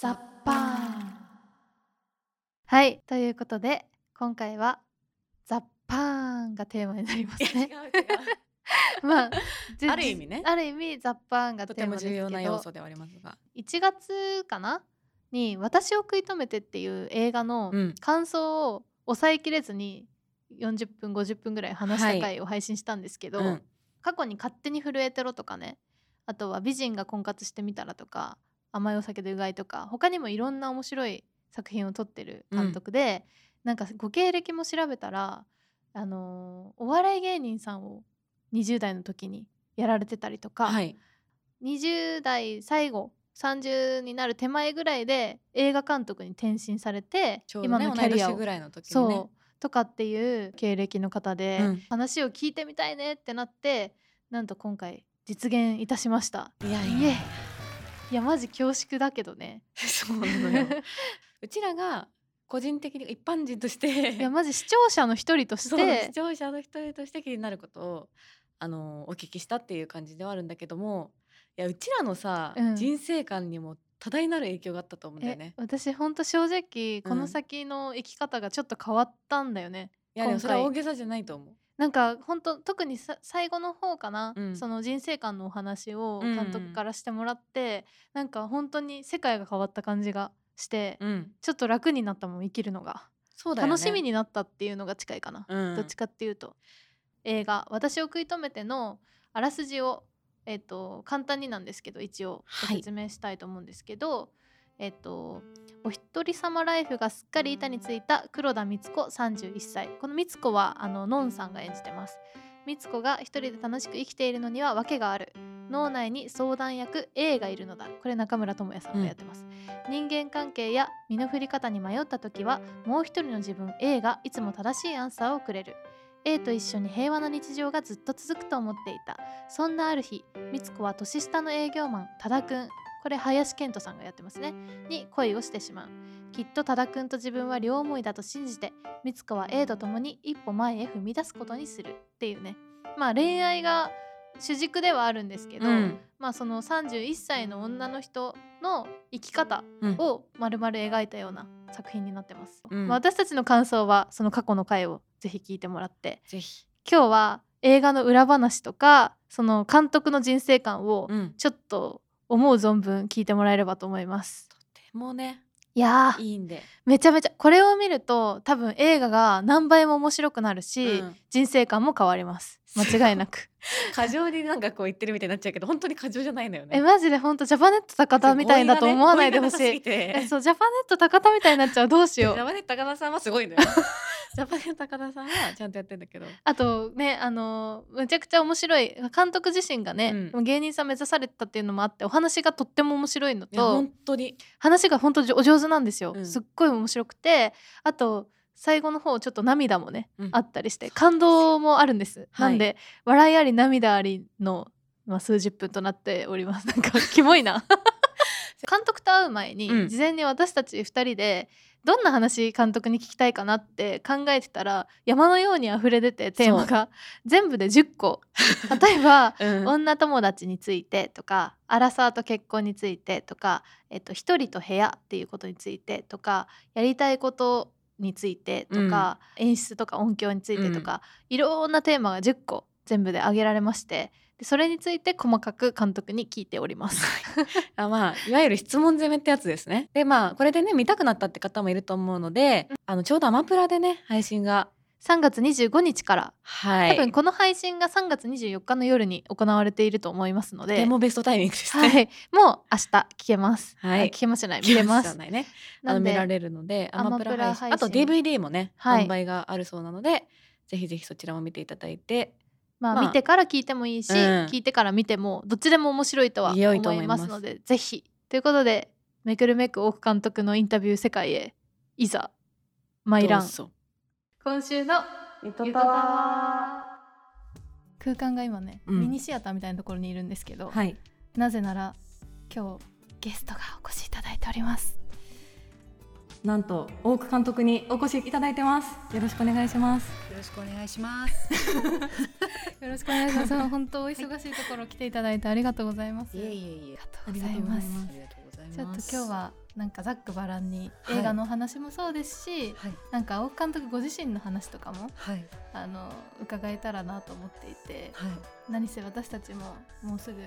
ザッパーン。はいということで今回はザッパーンがテーマになりますね。まあじある意味ね。ある意味ザッパーンがとても重要な要素ではありますが。1月かなに「私を食い止めて」っていう映画のうん。感想を抑えきれずに40分50分ぐらい話した回を配信したんですけど、うん。過去に「勝手に震えてろ」とかね。あとは「美人が婚活してみたら」とか「甘いお酒でうがい」とか他にもいろんな面白い作品を撮ってる監督で、なんかご経歴も調べたら、あのーお笑い芸人さんを20代の時にやられてたりとか、はい。20代最後30になる手前ぐらいで映画監督に転身されて、ね今のキャリアをぐらいの時にそう、ねとかっていう経歴の方で、うん。話を聞いてみたいねってなってなんと今回実現いたしました。いやいえいやマジ恐縮だけどね。そうなのよ。うちらが個人的に一般人としていやマジ視聴者の一人として視聴者の一人として気になることをあのお聞きしたっていう感じではあるんだけどもいやうちらのさ、うん。人生観にも多大なる影響があったと思うんだよえね。私ほんと正直この先の生き方がちょっと変わったんだよね、いやでもそれは大げさじゃないと思う。なんか本当特にさ最後の方かな、うん。その人生観のお話をうんうん。監督からしてもらって、なんか本当に世界が変わった感じがして、うん、ちょっと楽になったもん生きるのが、ね。楽しみになったっていうのが近いかな、うん、どっちかっていうと。映画「私を食い止めて」のあらすじを、えっと簡単になんですけど一応ごはい。説明したいと思うんですけど、えっとお一人様ライフがすっかり板についた黒田光子31歳。この光子はあののんさんが演じてます。光子が一人で楽しく生きているのには訳がある。脳内に相談役 A がいるのだ。これ中村智也さんがやってます、人間関係や身の振り方に迷った時はもう一人の自分 A がいつも正しいアンサーをくれる。A と一緒に平和な日常がずっと続くと思っていた。そんなある日光子は年下の営業マン多田くんこれ林遣都さんがやってますね。に恋をしてしまう。きっと多田くんと自分は両思いだと信じて光子は A と共に一歩前へ踏み出すことにするっていうね。まあ恋愛が主軸ではあるんですけど、うん。まあその31歳の女の人の生き方うん。を丸々描いたような作品になってます、うん。まあ私たちの感想はその過去の回をぜひ聞いてもらってぜひ。今日は映画の裏話とかその監督の人生観をうん。ちょっと思う存分聞いてもらえればと思います。とてもね。いやーいいんで。めちゃめちゃこれを見ると多分映画が何倍も面白くなるし、うん。人生観も変わります。間違いなく。過剰になんかこう言ってるみたいになっちゃうけど本当に過剰じゃないのよね。えマジでほんとジャパネット高田みたいだと思わないでほしい、ねそうジャパネット高田みたいになっちゃう。どうしよう。ジャパネット高田さんはすごいのよ。ジャパネ高田さんはちゃんとやってんだけど。あとねあのむちゃくちゃ面白い監督自身がね、うん。芸人さん目指されてたっていうのもあってお話がとっても面白いのと本当に。話が本当お上手なんですよ、うん。すっごい面白くてあと最後の方ちょっと涙もね、うん。あったりして感動もあるんです、はい。なんで笑いあり涙ありの、まあ、数十分となっております。なんかキモいな。監督と会う前に、うん。事前に私たち2人でどんな話監督に聞きたいかなって考えてたら山のように溢れ出てテーマが全部で10個。例えばうん。女友達についてとかアラサーと結婚についてとか、えっと、一人と部屋っていうことについてとかやりたいことについてとか、演出とか音響についてとか、いろんなテーマが10個全部で挙げられましてでそれについて細かく監督に聞いております。あまあいわゆる質問攻めってやつですね。でまあこれでね見たくなったって方もいると思うので、あのちょうどアマプラでね配信が3月25日からはい。多分この配信が3月24日の夜に行われていると思いますのでとてもベストタイミングですね。はい、もう明日聞けます。はいあ聞けますじゃない見れます。ないね。あの見られるのでアアママプラ配信プラ配信あと DVD もね、はい販売があるそうなのでぜひぜひそちらも見ていただいてまあ、まあ。見てから聞いてもいいし、うん。聞いてから見てもどっちでも面白いとは思い思いますのでぜひ。ということでめくるめく大久監督のインタビュー世界へいざ参らどうんぞ。今週のゆゆとたわ空間が今ね、うん。ミニシアターみたいなところにいるんですけど、はい。なぜなら今日ゲストがお越しいただいておりますなんと大久監督にお越しいただいてますよろしくお願いしますよろしくお願いします。よろしくお願いします本当お忙しいところ来ていただいてありがとうございますいえいえいえ。ありがとうございますありがとうございます。ちょっと今日はなんかざっくばらんにはい映画のお話もそうですし、はいなんか青木監督ご自身の話とかもはいあの伺えたらなと思っていてはい。何せ私たちももうすぐ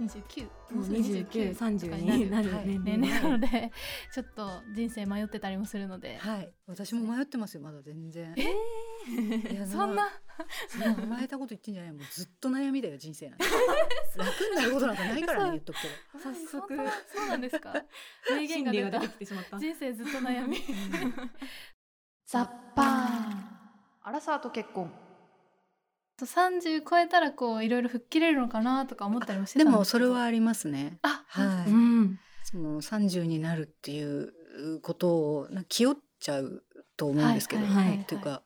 28?29? もうすぐ29、30とかになる。はい年年齢齢なのでちょっと人生迷ってたりもするので、はい。私も迷ってますよまだ全然。えいやそんな？そんな。甘えたこと言ってんじゃないもうずっと悩みだよ人生なんて。楽になることなんかないからね言っとくけど。早速。そうなんですか？名言が出てきてしまった。人生ずっと悩み。うん。ザッパーアラサーと結婚30超えたらこういろいろ吹っ切れるのかなとか思ったりもしてたでんですけど。もそれはありますね。あはい。うん。その30になるっていうことをな気負っちゃうと思うんですけど、はいはいはいはい。っていうか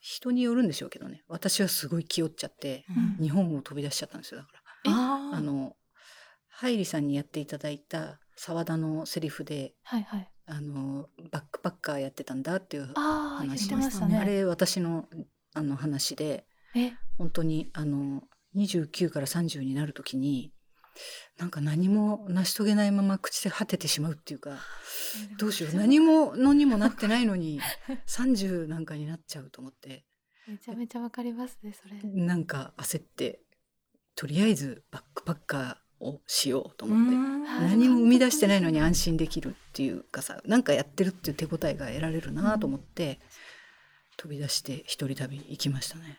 人によるんでしょうけどね。私はすごい気負っちゃってうん。日本を飛び出しちゃったんですよだから。あのハイリさんにやっていただいた澤田のセリフではいはい。あのバックパッカーやってたんだっていう話てましたね。あれ私のあの話でえ本当にあの29から30になる時になんか何も成し遂げないまま口で果ててしまうっていうかどうしよう何ものにもなってないのに 30なんかになっちゃうと思って。めちゃめちゃわかりますねそれ。なんか焦ってとりあえずバックパッカーをしようと思って。はい。何も生み出してないのに安心できるっていうかさなんかやってるっていう手応えが得られるなと思って、飛び出して一人旅行きましたね。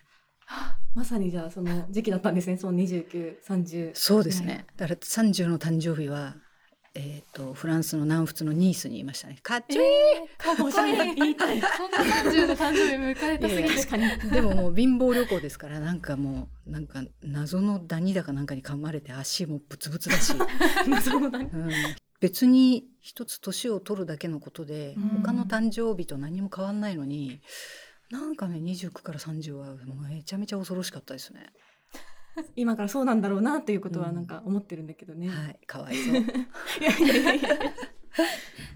まさにじゃあその時期だったんですねその29、30そうですね。だから30の誕生日は、えっ、とフランスの南仏のニースにいましたね。かっちょいい。かっこいい言いたいそんな30の誕生日迎えたすぎて確かにでももう貧乏旅行ですからなんかもうなんか謎のダニだかなんかに噛まれて足もブツブツだし、そうだねうん、別に一つ年を取るだけのことで、うん他の誕生日と何も変わんないのになんかね29から30はもうめちゃめちゃ恐ろしかったですね。今からそうなんだろうなっていうことはなんか思ってるんだけどね、はい、かわいそう。いやいやいや。い や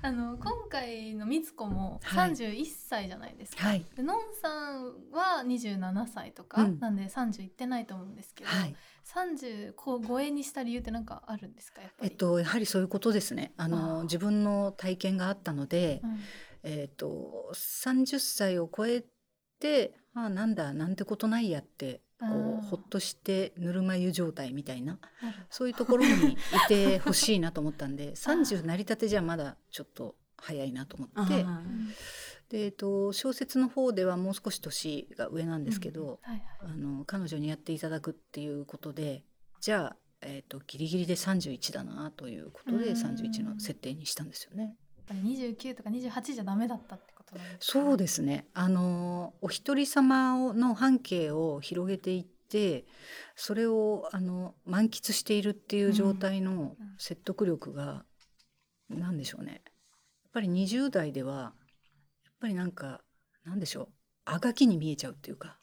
あの今回のみつこもはい。31歳じゃないですか、はい、でのんさんは27歳とか、うん。なんで30いってないと思うんですけど、はい、30こう超えにした理由って何かあるんですか？やっぱり、えっとやはりそういうことですね。あの自分の体験があったので、うん。えっと30歳を超えて、まあなんだなんてことないやってこあーうほっとしてぬるま湯状態みたいなそういうところにいてほしいなと思ったんで 30成り立てじゃまだちょっと早いなと思ってあで、えっと小説の方ではもう少し年が上なんですけど、はいはい。あの彼女にやっていただくっていうことでじゃあ、えっとギリギリで31だなということでうん。31の設定にしたんですよね。やっぱり29とか28じゃダメだったってそうですね。あのお一人様をの半径を広げていってそれをあの満喫しているっていう状態のうん説得力が何でしょうね。やっぱり20代ではやっぱりなんかなんでしょう。あがきに見えちゃうっていうか。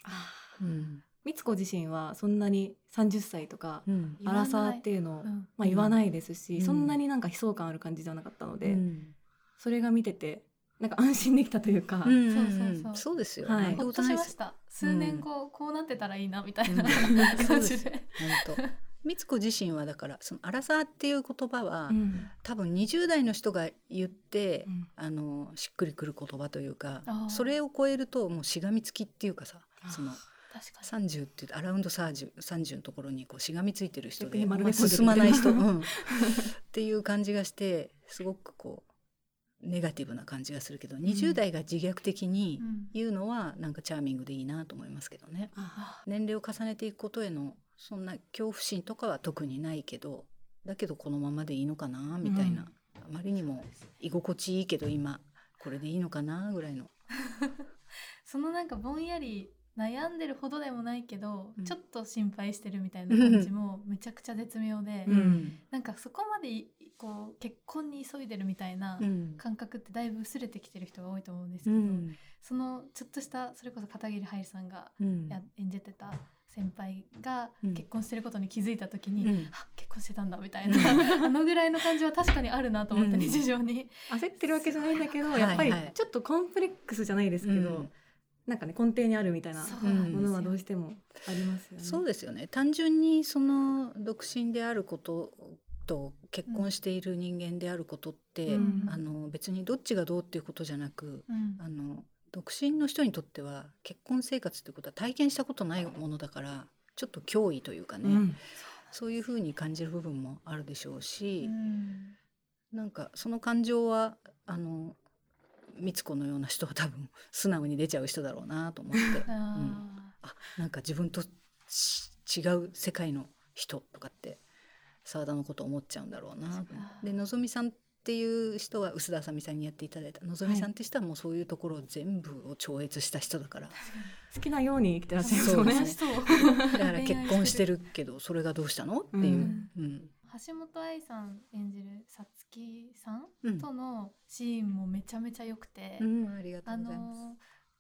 うん。みつこ自身はそんなに30歳とかアラサーっていうのを、うん。まあ、言わないですし、うん。そんなになんか悲壮感ある感じじゃなかったので、うん。それが見ててなんか安心できたというか、うんうんそうそうそう。そうですよ。はい。ほっことしました。数年後、こうなってたらいいなみたいな、感で。すじで本当。美津子自身はだからそのアラサーっていう言葉は、うん。多分20代の人が言って、うん。あのしっくりくる言葉というかそれを超えるともうしがみつきっていうかさその確かに。30って言うとアラウンド30 30のところにこうしがみついてる人逆で進まない人、うん、っていう感じがしてすごくこうネガティブな感じがするけど、20代が自虐的にうん。言うのはなんかチャーミングでいいなと思いますけどね。あ年齢を重ねていくことへのそんな恐怖心とかは特にないけどだけどこのままでいいのかなみたいな、あまりにも居心地いいけど今これでいいのかなぐらいの。そのなんかぼんやり悩んでるほどでもないけど、うん。ちょっと心配してるみたいな感じもめちゃくちゃ絶妙で、うん。なんかそこまでいこう結婚に急いでるみたいなうん。感覚ってだいぶ薄れてきてる人が多いと思うんですけど、うん。そのちょっとしたそれこそ片桐はいさんがうん。や演じてた先輩がうん。結婚してることに気づいた時に、うん。あ結婚してたんだみたいな あのぐらいの感じは確かにあるなと思って、うん。日常に。焦ってるわけじゃないんだけど、はい。やっぱりはい。ちょっとコンプレックスじゃないですけど、うん。なんかね根底にあるみたいなものはどうしてもありますよね。そうですよね。単純にその独身であることと結婚している人間であることって、うん。あの別にどっちがどうっていうことじゃなく、うん。あの独身の人にとっては結婚生活っていうことは体験したことないものだからちょっと脅威というかね、うん。そういうふうに感じる部分もあるでしょうし、うん。なんかその感情はあの美津子のような人は多分 素直に出ちゃう人だろうなと思って。ああなんか自分とし違う世界の人とかって澤田のこと思っちゃうんだろうな。でのぞみさんっていう人は臼田あさみさんにやっていただいた。のぞみさんって人はもうそういうところを全部を超越した人だから、好きなように生きてらっしゃいますそうよねですね。だから結婚してるけどそれがどうしたの？っていう、うんうん橋本愛さん演じるさつきさんうん。とのシーンもめちゃめちゃ良くて、うんありがとあうございます。の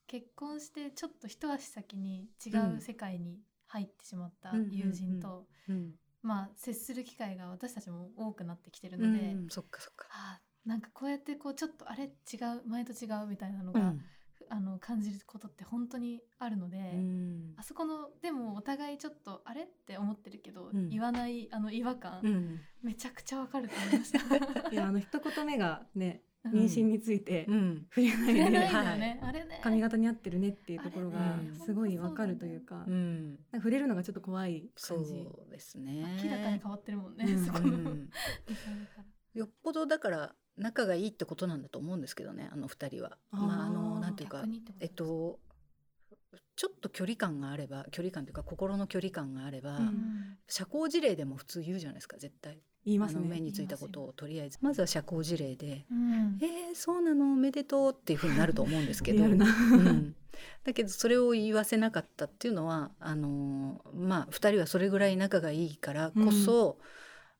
結婚してちょっと一足先に違う世界に入ってしまったうん。友人と、うんまあ接する機会が私たちも多くなってきてるうんので、そっかそっか。あなんかこうやってこうちょっとあれ違う前と違うみたいなのが、うんあの感じることって本当にあるので、うんあそこのでもお互いちょっとあれって思ってるけど、うん言わないあの違和感、うんめちゃくちゃわかると思いました。いやあの一言目がねうん妊娠についてうん。触れないでね、あれね。髪型に合ってるねっていうところがすごいわかるというかうんなんか触れるのがちょっと怖いそ感じ。うですね。明らかに変わってるもんね、うん。そこの。うん。よっぽどだから仲がいいってことなんだと思うんですけどねあの二人は。まああのなんていうかえっとちょっと距離感があれば距離感というか心の距離感があれば、うん。社交辞令でも普通言うじゃないですか絶対。言いますあの目ね。についたことをとりあえず。まずは社交辞令でうん「えー、そうなの？おめでとう」っていうふうになると思うんですけど。うん、だけどそれを言わせなかったっていうのはあのまあ2人はそれぐらい仲がいいからこそ、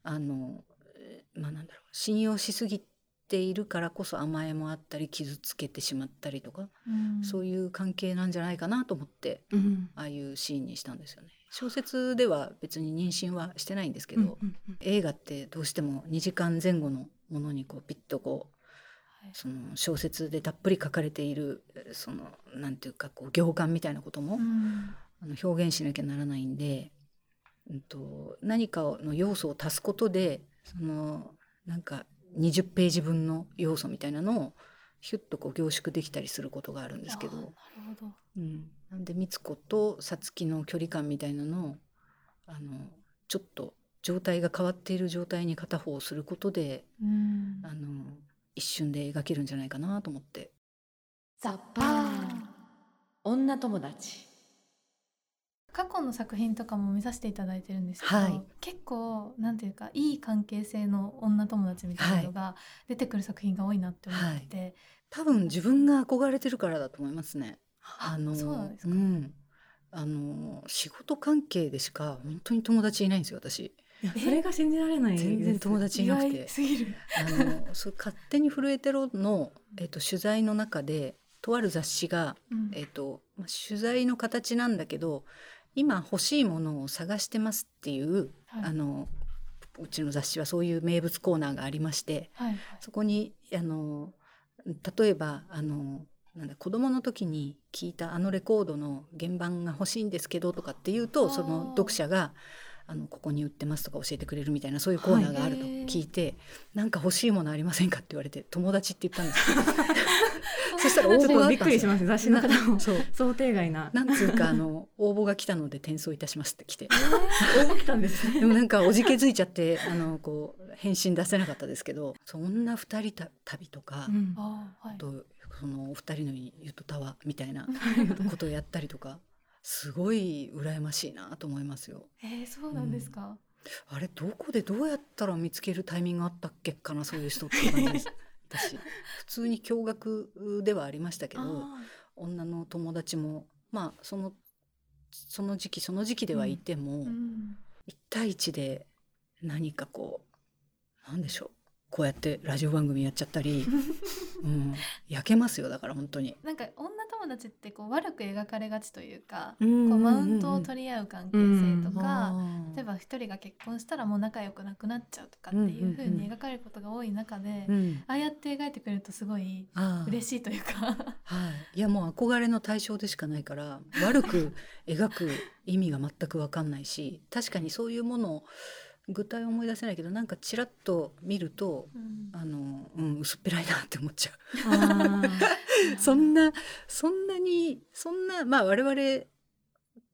あのえーまあなんだろう。信用しすぎているからこそ甘えもあったり傷つけてしまったりとか、うん。そういう関係なんじゃないかなと思ってうん。ああいうシーンにしたんですよね。小説では別に妊娠はしてないんですけど、うんうん映画ってどうしても2時間前後のものにこうピッとこうはい。その小説でたっぷり書かれているえーそのなんていうかこう行間みたいなことも、うん。あの表現しなきゃならないんで、うん、と何かの要素を足すことでそのなんか20ページ分の要素みたいなのをヒュッとこう凝縮できたりすることがあるんですけど、なるほど。うん、なんで美津子と皐月の距離感みたいなのをあのちょっと状態が変わっている状態に片方をすることでうんあの一瞬で描けるんじゃないかなと思って。ザッパー女友達。過去の作品とかも見させていただいてるんですけど、はい結構なんていうかいい関係性の女友達みたいなのが出てくる作品が多いなって思ってて、多分自分が憧れてるからだと思いますね。あそうなんですか、んあの仕事関係でしか本当に友達いないんですよ私。いやそれが信じられない。全然友達いなく意て外すぎる。あのそう勝手に震えてろのえっと取材の中でとある雑誌がうんえっとまあ取材の形なんだけど今欲しいものを探してますっていう、はいあのうちの雑誌はそういう名物コーナーがありましてはいはいそこにあの例えばあのなんだ子供の時に聞いたあのレコードの原版が欲しいんですけどとかっていうとその読者があの「ここに売ってます」とか教えてくれるみたいなそういうコーナーがあると聞いて「なんか欲しいものありませんか?」って言われて「友達」って言ったんですよ。そしたら応ちょっとびっ募があったんですよくりします雑誌の方もそう想定外な。なんつうかあの 応募が来たので転送いたしますって来て応募来たんですね。でもなんかおじけづいちゃってあのこう返信出せなかったですけどそんな二人た旅とか、うんあーはいとそのお二人のゆとたわみたいな ことをやったりとかすごい羨ましいなと思いますよ。えー、そうなんですか、あれどこでどうやったら見つけるタイミングあったっけかなそういう人って感じです。私。普通に驚愕ではありましたけどあ女の友達もまあそのその時期その時期ではいても、ーうん。一対一で何かこうなんでしょうこうやってラジオ番組やっちゃったり、うん、焼けますよだから本当に。なんか女友達ってこう悪く描かれがちというか、こうマウントを取り合う関係性とか、例えば、ば一人が結婚したらもう仲良くなくなっちゃうとかっていう風に描かれることが多い中で、うん、ああやって描いてくれるとすごい嬉しいというか。はい、いやもう憧れの対象でしかないから悪く描く意味が全く分かんないし確かにそういうものを具体思い出せないけどなんかちらっと見るとうんあの、うん、薄っぺらいなって思っちゃう。あ そんなそんなにそんなまあ我々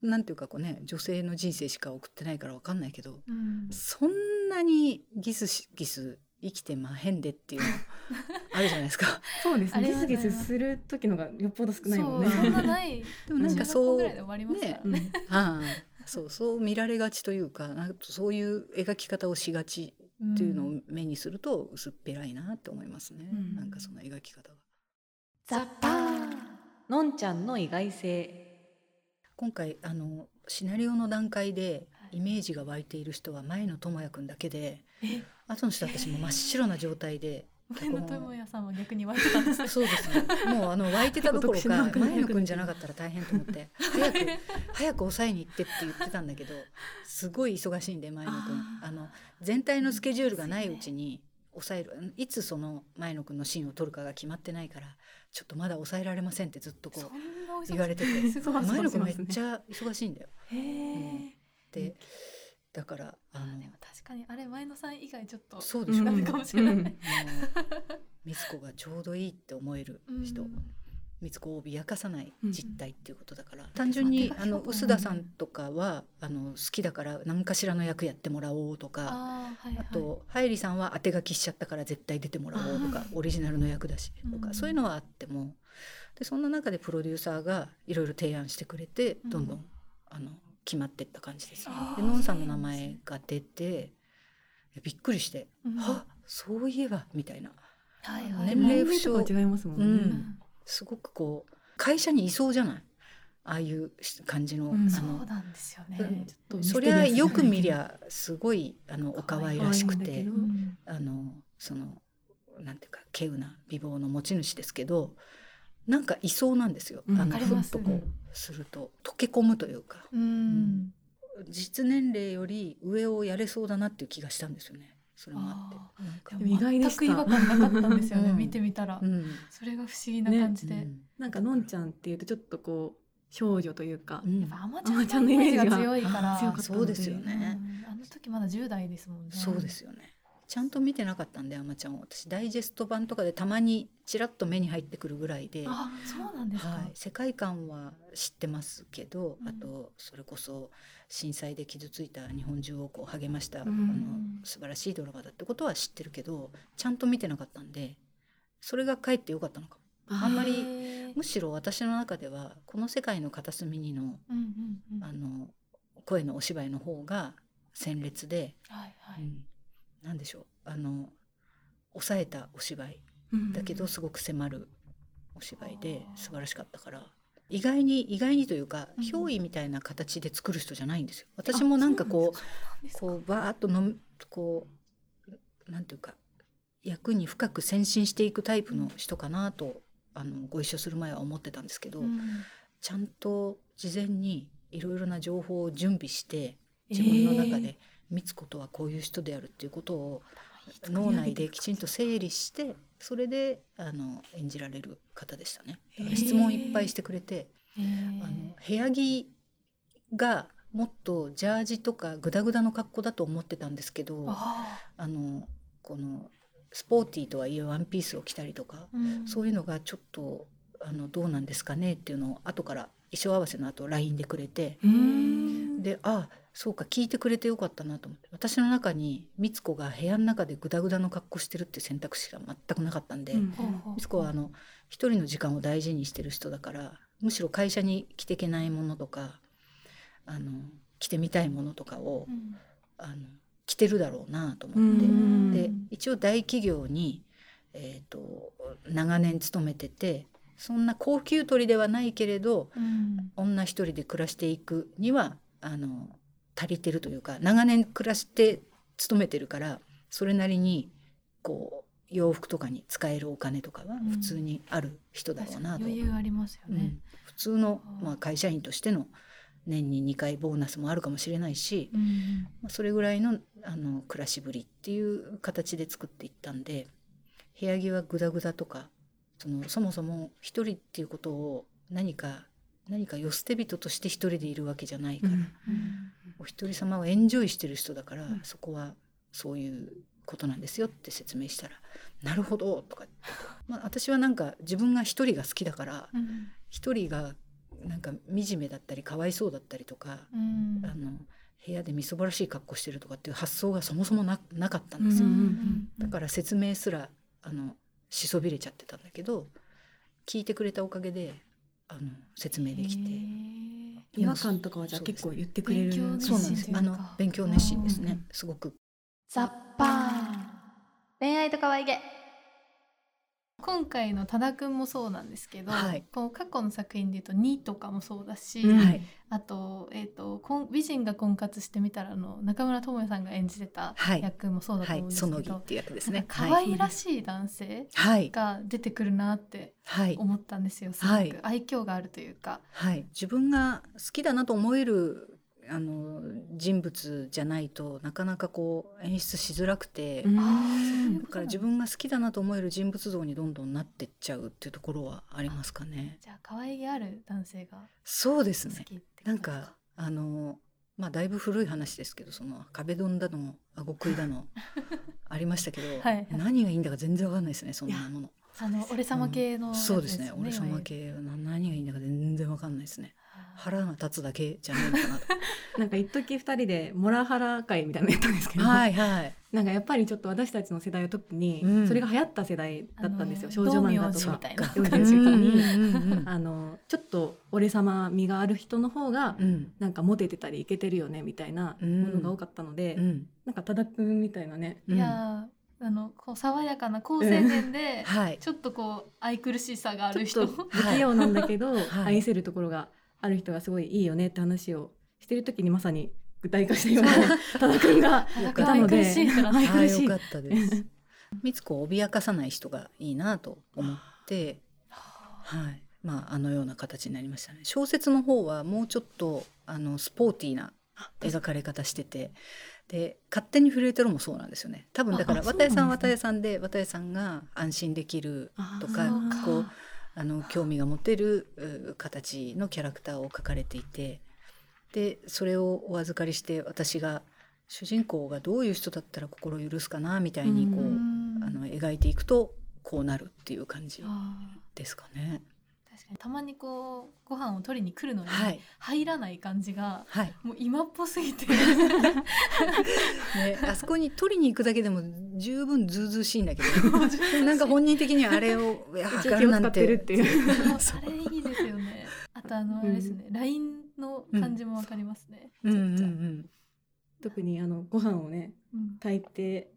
なんていうかこうね女性の人生しか送ってないからわかんないけどうんそんなにギスしギス生きてまへんでっていうの あるじゃないですか。ーそうですね。ギスギスする時のがよっぽど少ないもんね。そうそんなないでもなんかそうねねああそうそう見られがちというかなんかそういう描き方をしがちっていうのを目にすると薄っぺらいなって思いますね、うん。なんかその描き方が。ザッパーのんちゃんの意外性。今回あのシナリオの段階ではい。イメージが湧いている人は前野智也くんだけでえ？後の人は私も真っ白な状態で前野智也さんは逆に湧いてたんですね。そうですね。もうあの湧いてたどころか役前野くんじゃなかったら大変と思って。早く 早く抑えに行ってって言ってたんだけどすごい忙しいんで前野くんあの全体のスケジュールがないうちに抑える。いつその前野くんのシーンを撮るかが決まってないからちょっとまだ抑えられませんってずっとこう言われてて。前野くんめっちゃ忙しいんだよ。でだからあのでも確かにあれ前野さん以外ちょっとそうでしょ、ダメかもしれない。うん。もう美津子がちょうどいいって思える人、うん。美津子を脅かさない実態っていうことだから、ん。単純にあの臼田さんとかはあの好きだから何かしらの役やってもらおうとかあ,、はいはい。とはいりさんは当て書きしちゃったから絶対出てもらおうとかオリジナルの役だしとか、うん。そういうのはあっても。でそんな中でプロデューサーがいろいろ提案してくれてうん。どんどん、あの決まってった感じですね。でのんさんの名前が出てびっくりして「うん。あそういえば」みたいな。はいはい。年齢不年齢とか違いますもんね。うん。すごくこう会社にいそうじゃない？ああいう感じの,、うんあそうのなんですようん。ね。そりゃよく見りゃすごいあのお可愛らしくてあのそのなんていうか稀有な美貌の持ち主ですけどなんかいそうなんですよ。わかります。ふっとこうすると。溶け込むというか。うん。実年齢より上をやれそうだなっていう気がしたんですよね。それもあって。意外でした全く違和感なかったんですよねうん。見てみたら。うん。それが不思議な感じで。うん。なんかのんちゃんっていうとちょっとこう少女というか。うん。やっぱアマアマちゃんのイメージが強いから。そうですよね。うん。あの時まだ10代ですもんね。そうですよね。ちゃんと見てなかったんで、あまちゃんを。私ダイジェスト版とかでたまにちらっと目に入ってくるぐらいで、はあそうなんですか。い、世界観は知ってますけど、うん。あとそれこそ震災で傷ついた日本中をこう励ました、うん。あの素晴らしいドラマだってことは知ってるけど、ちゃんと見てなかったんで、それがかえってよかったのかも。あんまりむしろ私の中ではこの世界の片隅にのうんうんうん。あの声のお芝居の方が鮮烈で、はいはい。うんなんでしょう。あの抑えたお芝居うんだけどすごく迫るお芝居で素晴らしかったから。意外に意外にというかうん憑依みたいな形で作る人じゃないんですよ。私もなんかこうこうバーッとのこうなんていうか役に深く先進していくタイプの人かなと、あのご一緒する前は思ってたんですけど、うん。ちゃんと事前にいろいろな情報を準備して自分の中で美津子とはこういう人であるっていうことを脳内できちんと整理してそれであの演じられる方でしたね。だから質問いっぱいしてくれて、あの部屋着がもっとジャージとかグダグダの格好だと思ってたんですけどああのこのスポーティーとはいえワンピースを着たりとか、ーうん。そういうのがちょっとあのどうなんですかねっていうのを後から衣装合わせの後 LINE でくれて。うんであそうか聞いてくれてよかったなと思って。私の中に美津子が部屋の中でグダグダの格好してるって選択肢が全くなかったんで、うん。美津子はあの一人の時間を大事にしてる人だからむしろ会社に着てけないものとかあの着てみたいものとかを、うん。あの着てるだろうなとう思って、ん。で一応大企業に、えー、と長年勤めててそんな高級取りではないけれどうん。女一人で暮らしていくにはあの足りてるというか長年暮らして勤めてるからそれなりにこう洋服とかに使えるお金とかはうん。普通にある人だろうなと、余裕ありますよね。うん。普通のまあ、会社員としての年に2回ボーナスもあるかもしれないし、うんまあ、それぐらいのあの暮らしぶりっていう形で作っていったんで部屋着はグダグダとかそのそもそも一人っていうことを何か何か世捨て人として一人でいるわけじゃないから、うん。うんお一人様をエンジョイしてる人だから、うん。そこはそういうことなんですよって説明したら「なるほど」とかまあ、私はなんか自分が一人が好きだからうん。一人がなんか惨めだったりかわいそうだったりとか、うん。あの部屋でみそぼらしい格好してるとかっていう発想がそもそもななかったんですよ。うん。だから説明すらあのしそびれちゃってたんだけど聞いてくれたおかげであの説明できて。違和感とかはじゃあ結構言ってくれる。そうなんです。あの勉強熱心ですね。うんすごく。ザッパー恋愛と可愛げ今回の多田くんもそうなんですけど、はい。こう過去の作品で言うと「2」とかもそうだし、うん。はい。あと,、えーとこん「美人が婚活してみたら」の中村智也さんが演じてたはい。役もそうだとはい思うんですけど、そのぎっていう役ですね。可愛らしい男性はい。が出てくるなってはい。思ったんですよすごく、はい。愛嬌があるというか。はい。自分が好きだなと思えるあの人物じゃないとなかなかこう演出しづらくて、だ。から自分が好きだなと思える人物像にどんどんなってっちゃうっていうところはありますかね。じゃあ可愛げある男性がそうですね。なんかあのまあだいぶ古い話ですけどその壁ドンだの顎食いだの ありましたけど、はい。何がいいんだか全然わかんないですねそんなもの。あの俺様系のやつそうですね。俺様系は何がいいんだか全然わかんないですね腹が立つだけじゃないのかなと。なんか一時二人でモラハラ会みたいなのやったんですけど、はいはい。なんかやっぱりちょっと私たちの世代の時にうん。それが流行った世代だったんですよ、あの少女漫画とか。たいな。幼児時間に、うんうんうんあのちょっと俺様味がある人の方がうん。なんかモテてたりイケてるよねみたいなものが多かったので、うん。なんか多田くんみたいなね。うん。いやーあのこう爽やかな好青年で、はい。ちょっとこう愛くるしさがあるちょ人っと不器用なんだけど、はい。愛せるところがある人がすごいいいよねって話をしてる時にまさに具体化したような多田くんが田よかった中愛くるしいかったですみつこを脅かさない人がいいなと思ってはい。まああのような形になりましたね。小説の方はもうちょっとあのスポーティーな描かれ方しててで勝手に震えてるもそうなんですよね。多分だから綿江さんは綿江さんで綿江さんが安心できるとか。こうあの興味が持てるう形のキャラクターを描かれていてでそれをお預かりして私が主人公がどういう人だったら心許すかなみたいにこう、うんあの描いていくとこうなるっていう感じあですかね。ー確かにたまにこうご飯を取りに来るのにはい、入らない感じがはい。もう今っぽすぎて。ね、あそこに取りに行くだけでも十分ずうずうしいんだけど。なんか本人的にはあれをいや 一応気を使ってるっていう。もう。あれいいですよね。あとあのあれですね LINE の感じもわかりますね、うん。うんうちゃん特にあのご飯をねうん。炊いて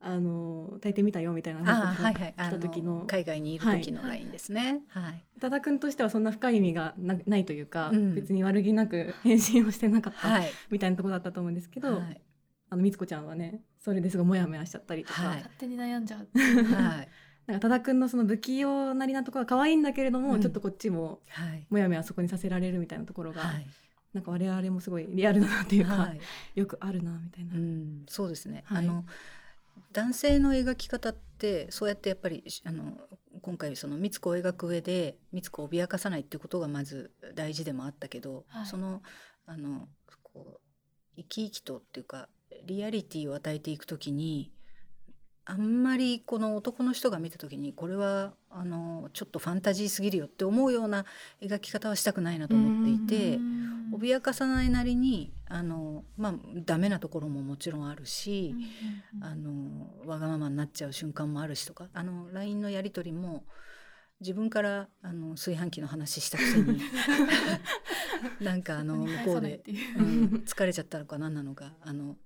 あの炊いてみたよみたいな話がはいはい。あ来た時のの海外にいる時のラインですね。はい、多田くんとしてはそんな深い意味がなないというか、うん。別に悪気なく返信をしてなかった、はい、みたいなところだったと思うんですけど、はい、あのみつこちゃんはねそれですごいモヤモヤしちゃったりとか、はい。勝手に悩んじゃうはい、なんか多田くんのその不器用なりなところは可愛いんだけれども、うん。ちょっとこっちもはい、モヤモヤそこにさせられるみたいなところが、はい、なんか我々もすごいリアルだなっていうか、はい、よくあるなみたいな。うん、そうですね。はい。あの男性の描き方ってそうやってやっぱりあの今回その美津子を描く上で美津子を脅かさないっていうことがまず大事でもあったけど、はいそのあのこう生き生きとっていうかリアリティを与えていくときにあんまりこの男の人が見た時にこれはあのちょっとファンタジーすぎるよって思うような描き方はしたくないなと思っていて。うん脅かさないなりにあのまあダメなところももちろんあるし、うんあのわがままになっちゃう瞬間もあるしとかあの LINE のやり取りも自分からあの炊飯器の話したくせに なんかあの向こうで、う。うん疲れちゃったのか何なのかあの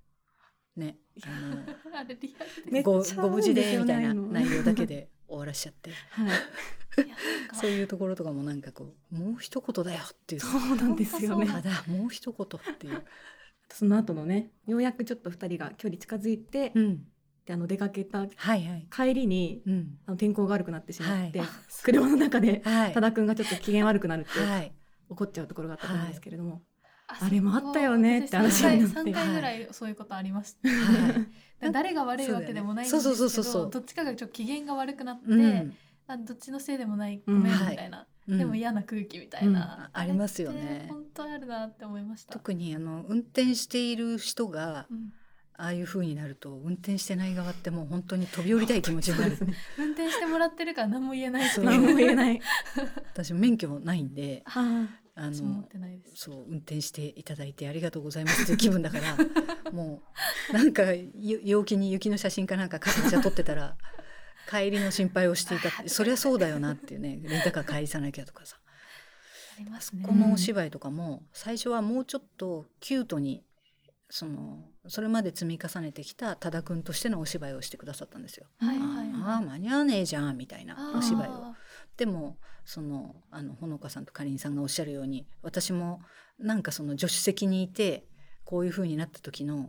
ねあの ちゃごご無事でみたいな内容だけで終わらしちゃってはい、そういうところとかもなんかこうもう一言だよっていうそうなんですよねただもう一言っていう。その後のねようやくちょっと二人が距離近づいて、うんであの出かけたはいはい。帰りにうん。あの天候が悪くなってしまって、はい車の中ではい。多田くんがちょっと機嫌悪くなるってはい。怒っちゃうところがあったんですけれども、ああれもあったよねって話にになって。3回ぐらいそういうことありました、はい。誰が悪いわけでもないんですけどどっちかがちょっと機嫌が悪くなって、うん。あどっちのせいでもないごめんみはい。たいな、うん。でも嫌な空気みたいな、うん。ありますよね。本当にあるなって思いました。特にあの運転している人がうん。ああいう風になると運転してない側ってもう本当に飛び降りたい気持ちになる。運転してもらってるから何も言えない何も言えない。私免許ないんであの。そう運転していただいてありがとうございますという気分だから もうなんかゆ陽気に雪の写真かなんかめっちゃ撮ってたら帰りの心配をしていたってそりゃそうだよなっていうねレンタカー帰りさなきゃとかさありますね。このお芝居とかも最初はもうちょっとキュートにそのそれまで積み重ねてきた多田君としてのお芝居をしてくださったんですよ。はいはいああ間に合わねえじゃんみたいなお芝居を。あでもそのあのほのかさんとかりんさんがおっしゃるように私もなんかその助手席にいてこういう風になった時のーうん。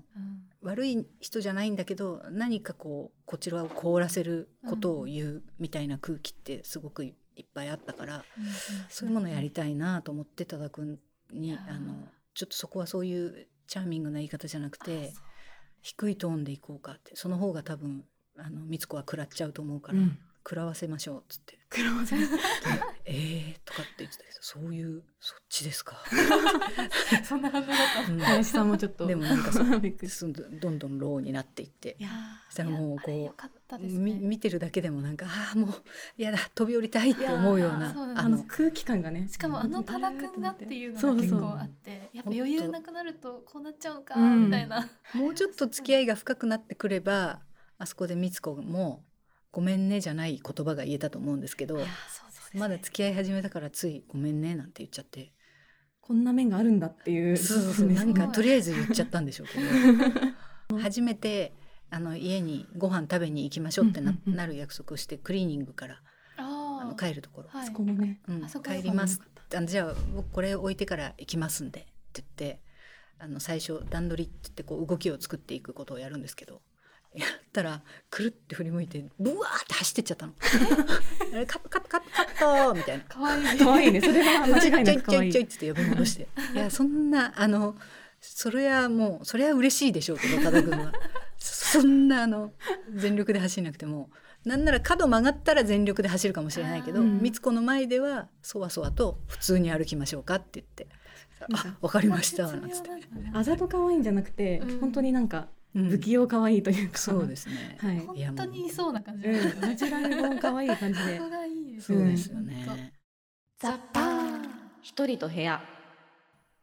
悪い人じゃないんだけど何かこうこちらを凍らせることを言うみたいな空気ってすごくいっぱいあったから、うんうん。そういうものやりたいなと思って多田君にあのちょっとそこはそういうチャーミングな言い方じゃなくあて低いトーンでいこうかってその方が多分あの美津子は食らっちゃうと思うから、うん食らわせましょうっつって。黒間先でえーとかって言ってたけどそういうそっちですか、そんな反応だった。うん。林さんもちょっと。でもなんかそう びっくり。すんどどんどんローになっていって。いやそしたらもうこうね。見てるだけでもなんかああもうやだ飛び降りたいって思うようないやーそうなんですあの空気感がねしかもあの多田くんがっていうのそうそうが結構あってやっぱ余裕なくなるとこうなっちゃうのかうん。みたいな、もうちょっと付き合いが深くなってくればあそこで美津子も「ごめんね」じゃない言葉が言えたと思うんですけどね。まだ付き合い始めたからつい「ごめんね」なんて言っちゃってこんな面があるんだっていう。そうそうそうねなんかとりあえず言っちゃったんでしょうけど。初めてあの家にご飯食べに行きましょうってな,、うんうんうん。なる約束をしてクリーニングからああの帰るところ、はい。そこもね。うんあそこ帰ります。あのじゃあ僕これ置いてから行きますんでって言ってあの最初段取りって言ってこう動きを作っていくことをやるんですけどやったらくるって振り向いてブワーって走ってっちゃったの。カットカットカットカットみたいな。可愛い。可愛いね。それは間違いちょちょないく可愛い。いちょいって呼び戻して。いやそんなあのそれはもうそれは嬉しいでしょうけど多田君は。そそんなあの全力で走んなくてもなんなら角曲がったら全力で走るかもしれないけどうん。美津子の前ではそわそわと普通に歩きましょうかって言って「なんかあわかりました」なんつって、あざと可愛いんじゃなくて、うん。本当になんかうん不器用可愛いというか、そうですね、はい。本当にいそうな感じ、うん、ナチュラルも可愛い感じで。そこがいいですそうですよ本ね。当。ザッパー。一人と部屋。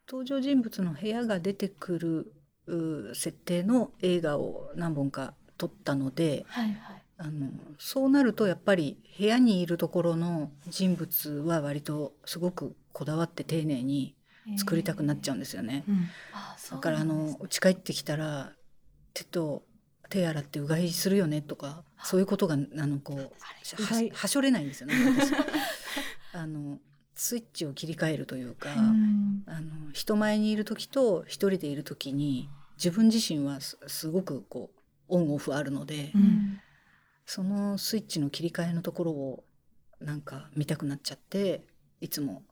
登場人物の部屋が出てくるう設定の映画を何本か撮ったのではいはい。あのそうなるとやっぱり部屋にいるところの人物は割とすごくこだわって丁寧に作りたくなっちゃうんですよね。うんあそうだからあの家帰ってきたら手と手洗ってうがいするよねとかそういうことがあのこうははしょれないんですよね私。あのスイッチを切り替えるというか、うん。あの人前にいる時と一人でいる時に自分自身はすすごくこうオンオフあるので、うん。そのスイッチの切り替えのところをなんか見たくなっちゃっていつも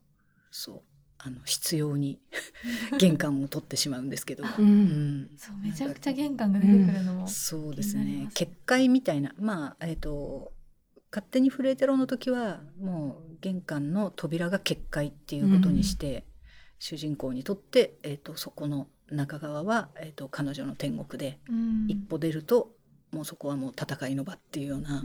そうあの必要に 玄関を取ってしまうんですけど、ううん。んそうめちゃくちゃ玄関が出てくるのも、そうですね。結界みたいな。まあえっ、と勝手にフレーテロの時はもう玄関の扉が結界っていうことにして、主人公にとって、えー、とそこの中側は、えー、と彼女の天国で、うん。一歩出るともうそこはもう戦いの場っていうような、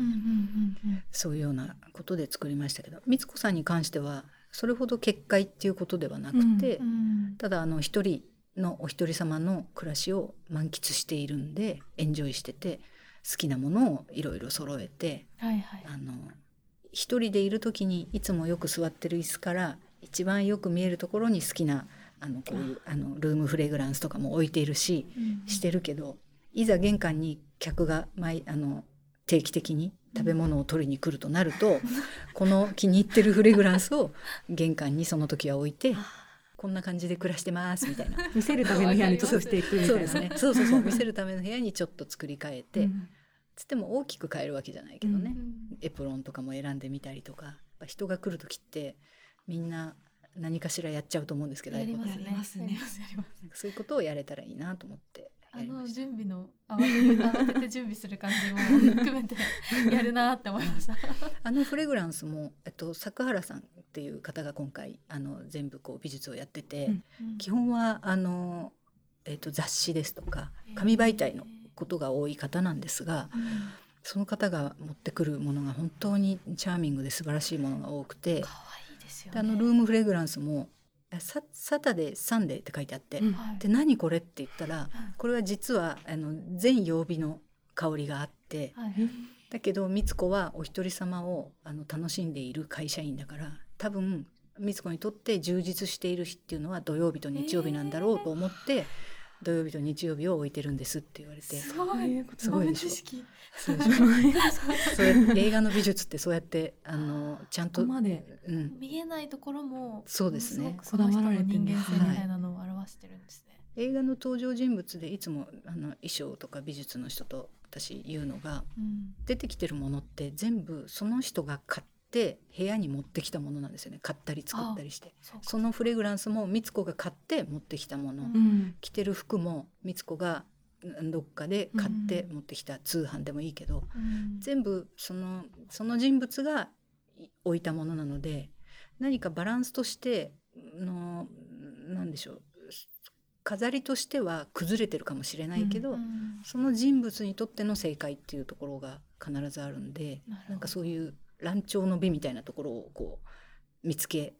そういうようなことで作りましたけど。美津子さんに関してはそれほど結界っていうことではなくて、うんただあの一人のお一人様の暮らしを満喫しているんでエンジョイしてて好きなものをいろいろ揃えてはいはい。あの一人でいる時にいつもよく座ってる椅子から一番よく見えるところに好きなあのこういうあ。のルームフレグランスとかも置いているししてるけどいざ玄関に客が毎あの定期的に食べ物を取りに来るとなると、この気に入ってるフレグランスを玄関にその時は置いてこんな感じで暮らしてますみたいな。見せるための部屋にちょっとしていくみたいな。そうですね。そうそうそう。見せるための部屋にちょっと作り変えて、うん。つっても大きく変えるわけじゃないけどね、うん。エプロンとかも選んでみたりとか。やっぱ人が来る時ってみんな何かしらやっちゃうと思うんですけどやりますね。やりますねそういうことをやれたらいいなと思ってあの準備の慌てて慌てて準備する感じも 含めてやるなって思いました。あのフレグランスも、えっと、作原さんっていう方が今回あの全部こう美術をやってて、うん基本はあの、えっと、雑誌ですとか紙媒体のことが多い方なんですがうんその方が持ってくるものが本当にチャーミングで素晴らしいものが多くて可愛いですよね。であのルームフレグランスも「ササタデーサンデー」って書いてあって、うん。はい。で何これって言ったらうんこれは実はあの全曜日の香りがあってはい。だけど美津子はお一人様をあの楽しんでいる会社員だから多分美津子にとって充実している日っていうのは土曜日と日曜日なんだろうと思って、土曜日と日曜日を置いてるんですって言われて。すごそう。いういことすごいでしょ。豆知識。そうでし映画の美術ってそうやってあのちゃんことこ、までうん、見えないところもそうですね。こだわられて人る間性みたいなのを表してるんですね。映画の登場人物でいつもあの衣装とか美術の人と私言うのがうん。出てきてるものって全部その人が買って部屋に持ってきたものなんですよね。買ったり作ったりして。そのフレグランスも美津子が買って持ってきたもの、うん。うん着てる服も美津子がんどっかで買って持ってきた通販でもいいけど、うん。全部そのその人物がい置いたものなので何かバランスとしてのなんでしょう。飾りとしては崩れてるかもしれないけど、うんその人物にとっての正解っていうところが必ずあるんでなんかそういう乱調の美みたいなところをこう見つけ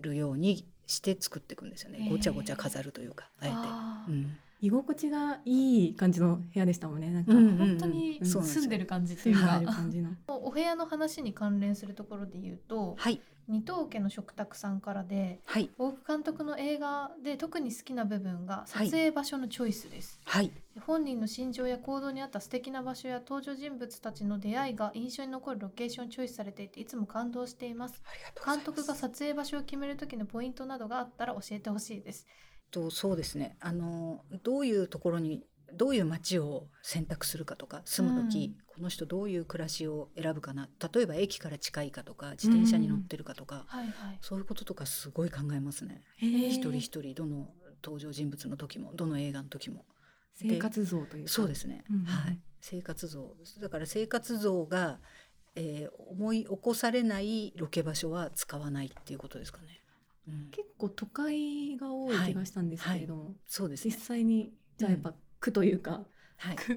るようにして作っていくんですよね、ごちゃごちゃ飾るというかあえて。居心地がいい感じの部屋でしたもんねなんか、うんうん本当に住んでる感じっていうか、住んでる感じのお部屋の話に関連するところで言うとはい二藤家の食卓さんからではい。大久監督の映画で特に好きな部分がはい。撮影場所のチョイスです、はい。本人の心情や行動に合った素敵な場所や登場人物たちの出会いが印象に残るロケーションをチョイスされていていつも感動しています。監督が撮影場所を決める時のポイントなどがあったら教えてほしいです。とそうですね。あのどういうところにどういう街を選択するかとか住む時、この人どういう暮らしを選ぶかな？例えば駅から近いかとか自転車に乗ってるかとか、はいはい。そういうこととかすごい考えますね。一人一人どの登場人物の時もどの映画の時も。生活像というか。そうですね、うんはい。生活像。だから生活像が、えー思い起こされないロケ場所は使わないっていうことですかね。うん、結構都会が多い気がしたんですけれども、そうですね。実際にじゃあやっぱ区というか、はい。区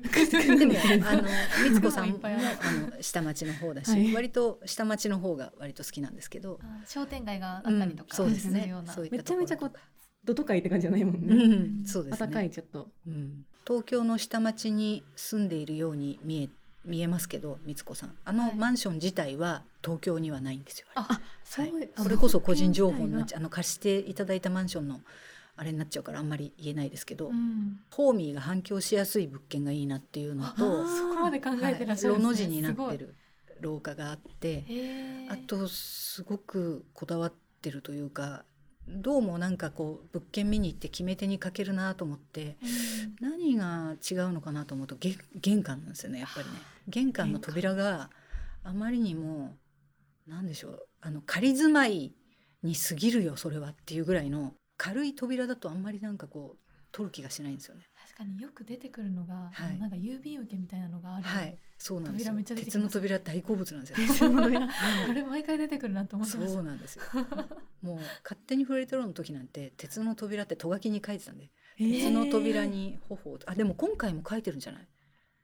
でもあの光子さんも あの下町の方だし、はい。割と下町の方が割と好きなんですけど、あ商店街があったりとかうんそうですね。るようなそういっめたところちゃめちゃこうど都会って感じじゃないもんうね、ん、そうですね。暖かいちょっと。うん、東京の下町に住んでいるように見え見えますけど光子さん。あのはい。マンション自体は東京にはないんですよ。あそうい。うそれこそ個人情報になっちちゃうあの貸していただいたマンションのあれになっちゃうからあんまり言えないですけど、うん。ホーミーが反響しやすい物件がいいなっていうのと、そこまで考えてらっしゃるはい。ロの字になってする廊下があってあとすごくこだわってるというかどうもなんかこう物件見に行って決め手にかけるなと思ってうん。何が違うのかなと思うと玄玄関なんですよねやっぱりね。玄関の扉があまりにもなんでしょうあの仮住まいに過ぎるよそれはっていうぐらいの軽い扉だとあんまりなんかこう取る気がしないんですよね。確かによく出てくるのが、はい。なんか郵便受けみたいなのがある、はい、そうなんですよ。扉めっちゃ鉄の扉大好物なんですよ。鉄の扉。あれ毎回出てくるなと思ってそうなんですよ。もう勝手に触れてろの時なんて鉄の扉ってとがきに書いてたんで、鉄の扉に頬をあでも今回も書いてるんじゃない？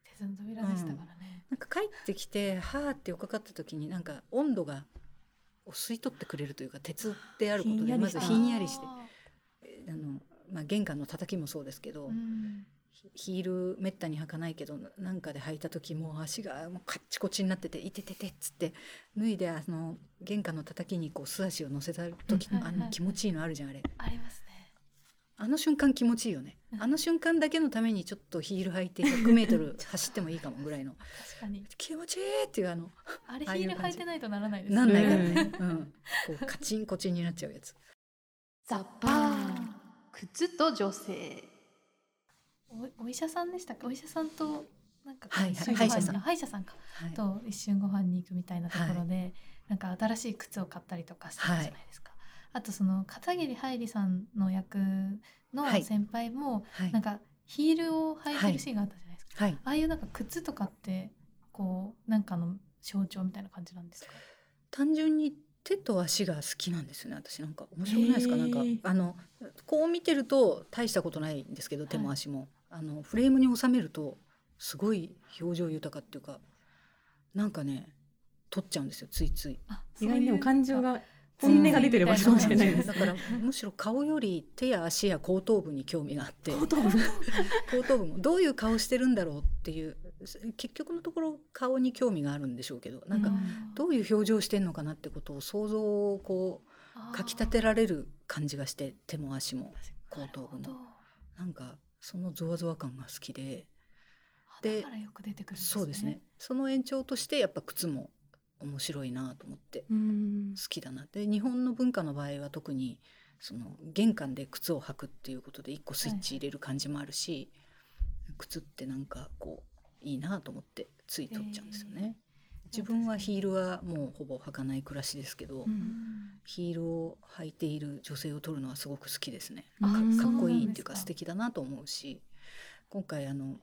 鉄の扉でしたからね、なんか帰ってきてはーってよかかった時になんか温度がを吸い取ってくれるというか鉄であることでまずひんやりしてあのまあ玄関の叩きもそうですけど、ーうん。ヒヒールめったに履かないけどなんかで履いた時もう足がもうカッチコチになってて「いててて」っつって脱いであの玄関の叩きにこう素足を乗せた時のあの気持ちいいのあるじゃんあれ。ありますね。あの瞬間気持ちいいよね。あの瞬間だけのためにちょっとヒール履いて 100m 走ってもいいかもぐらいの。確かに。気持ちいいっていうあのあれヒール履いてないとならないですなんないからうん。ね、うん、こうカチンコチンになっちゃうやつザッパー靴と女性。おお医者さんでしたっけ？お医者さんとなんかはい歯医者さん。歯医者さんか。はい。と一瞬ご飯に行くみたいなところで、なんか新しい靴を買ったりとかしたじゃないですか、あとその片桐はいりさんの役のはい。先輩も、はい。なんかヒールを履いてるシーンがあったじゃないですか、はい。ああいうなんか靴とかってこうなんかの象徴みたいな感じなんですか？単純に手と足が好きなんですよね私。なんか面白くないですか？へーなんかあのこう見てると大したことないんですけど手も足も、あのフレームに収めるとすごい表情豊かっていうかなんかね取っちゃうんですよついつい。あ意外にでも感情がが本音が出てる場所かもしれないです。だからむしろ顔より手や足や後頭部に興味があって。後頭部。後頭部も。どういう顔してるんだろうっていう。結局のところ顔に興味があるんでしょうけど。なんかどういう表情してんのかなってことを想像をこうかきたてられる感じがして手も足も。後頭部も。なんかそのゾワゾワ感が好きで。でそうですね。その延長としてやっぱ靴も面白いなと思ってうん。好きだな。で日本の文化の場合は特にその玄関で靴を履くっていうことで一個スイッチ入れる感じもあるし、靴ってなんかこういいなと思ってつい取っちゃうんですよね。自分はヒールはもうほぼ履かない暮らしですけど、うん。ヒールを履いている女性を撮るのはすごく好きですね。あかかっこいいっていうか。素敵だなと思うし今回あの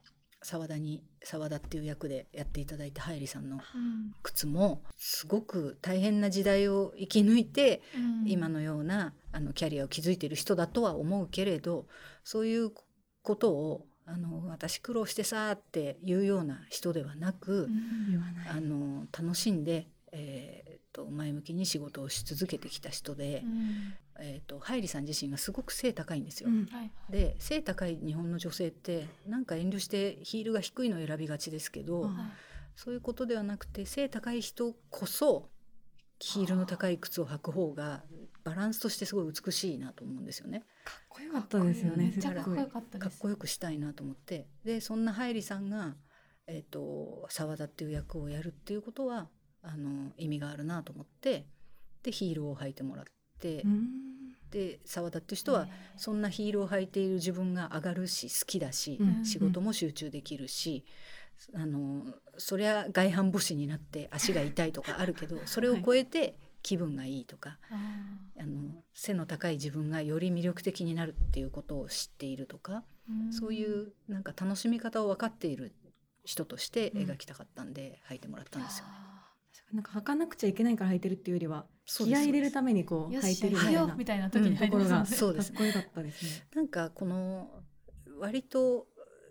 澤田に澤田っていう役でやっていただいたハイリさんのうん。靴もすごく大変な時代を生き抜いて、うん。今のようなあのキャリアを築いている人だとは思うけれどそういうことをあの私苦労してさーっていうような人ではなく、うん。あの楽しんで、えーっと前向きに仕事をし続けてきた人で、うん。えーっとハイリさん自身がすごく背高いんですよ。うん。はいはい。で背高い日本の女性ってなんか遠慮してヒールが低いのを選びがちですけど、あはい。そういうことではなくて背高い人こそヒールの高い靴を履く方がバランスとしてすごい美しいなと思うんですよね。かっこよかったですよねめっちゃかっこよかったです。かっこよくしたいなと思って。でそんなハイリさんがえー、と澤田っていう役をやるっていうことはあの意味があるなと思ってでヒールを履いてもらって、うん。で澤田っていう人はそんなヒールを履いている自分が上がるし好きだし、うん。仕事も集中できるし、あのそりゃ外反母趾になって足が痛いとかあるけど それを超えて気分がいいとか、ああの背の高い自分がより魅力的になるっていうことを知っているとか、そういうなんか楽しみ方を分かっている人として描きたかったんで履いてもらったんですよね。あなんか履かなくちゃいけないから履いてるっていうよりは気合い入れるためにこう履いてるみたいなやるよみたいな時に入ってところがますもんねそうです。かっこよかったですね。なんかこの割と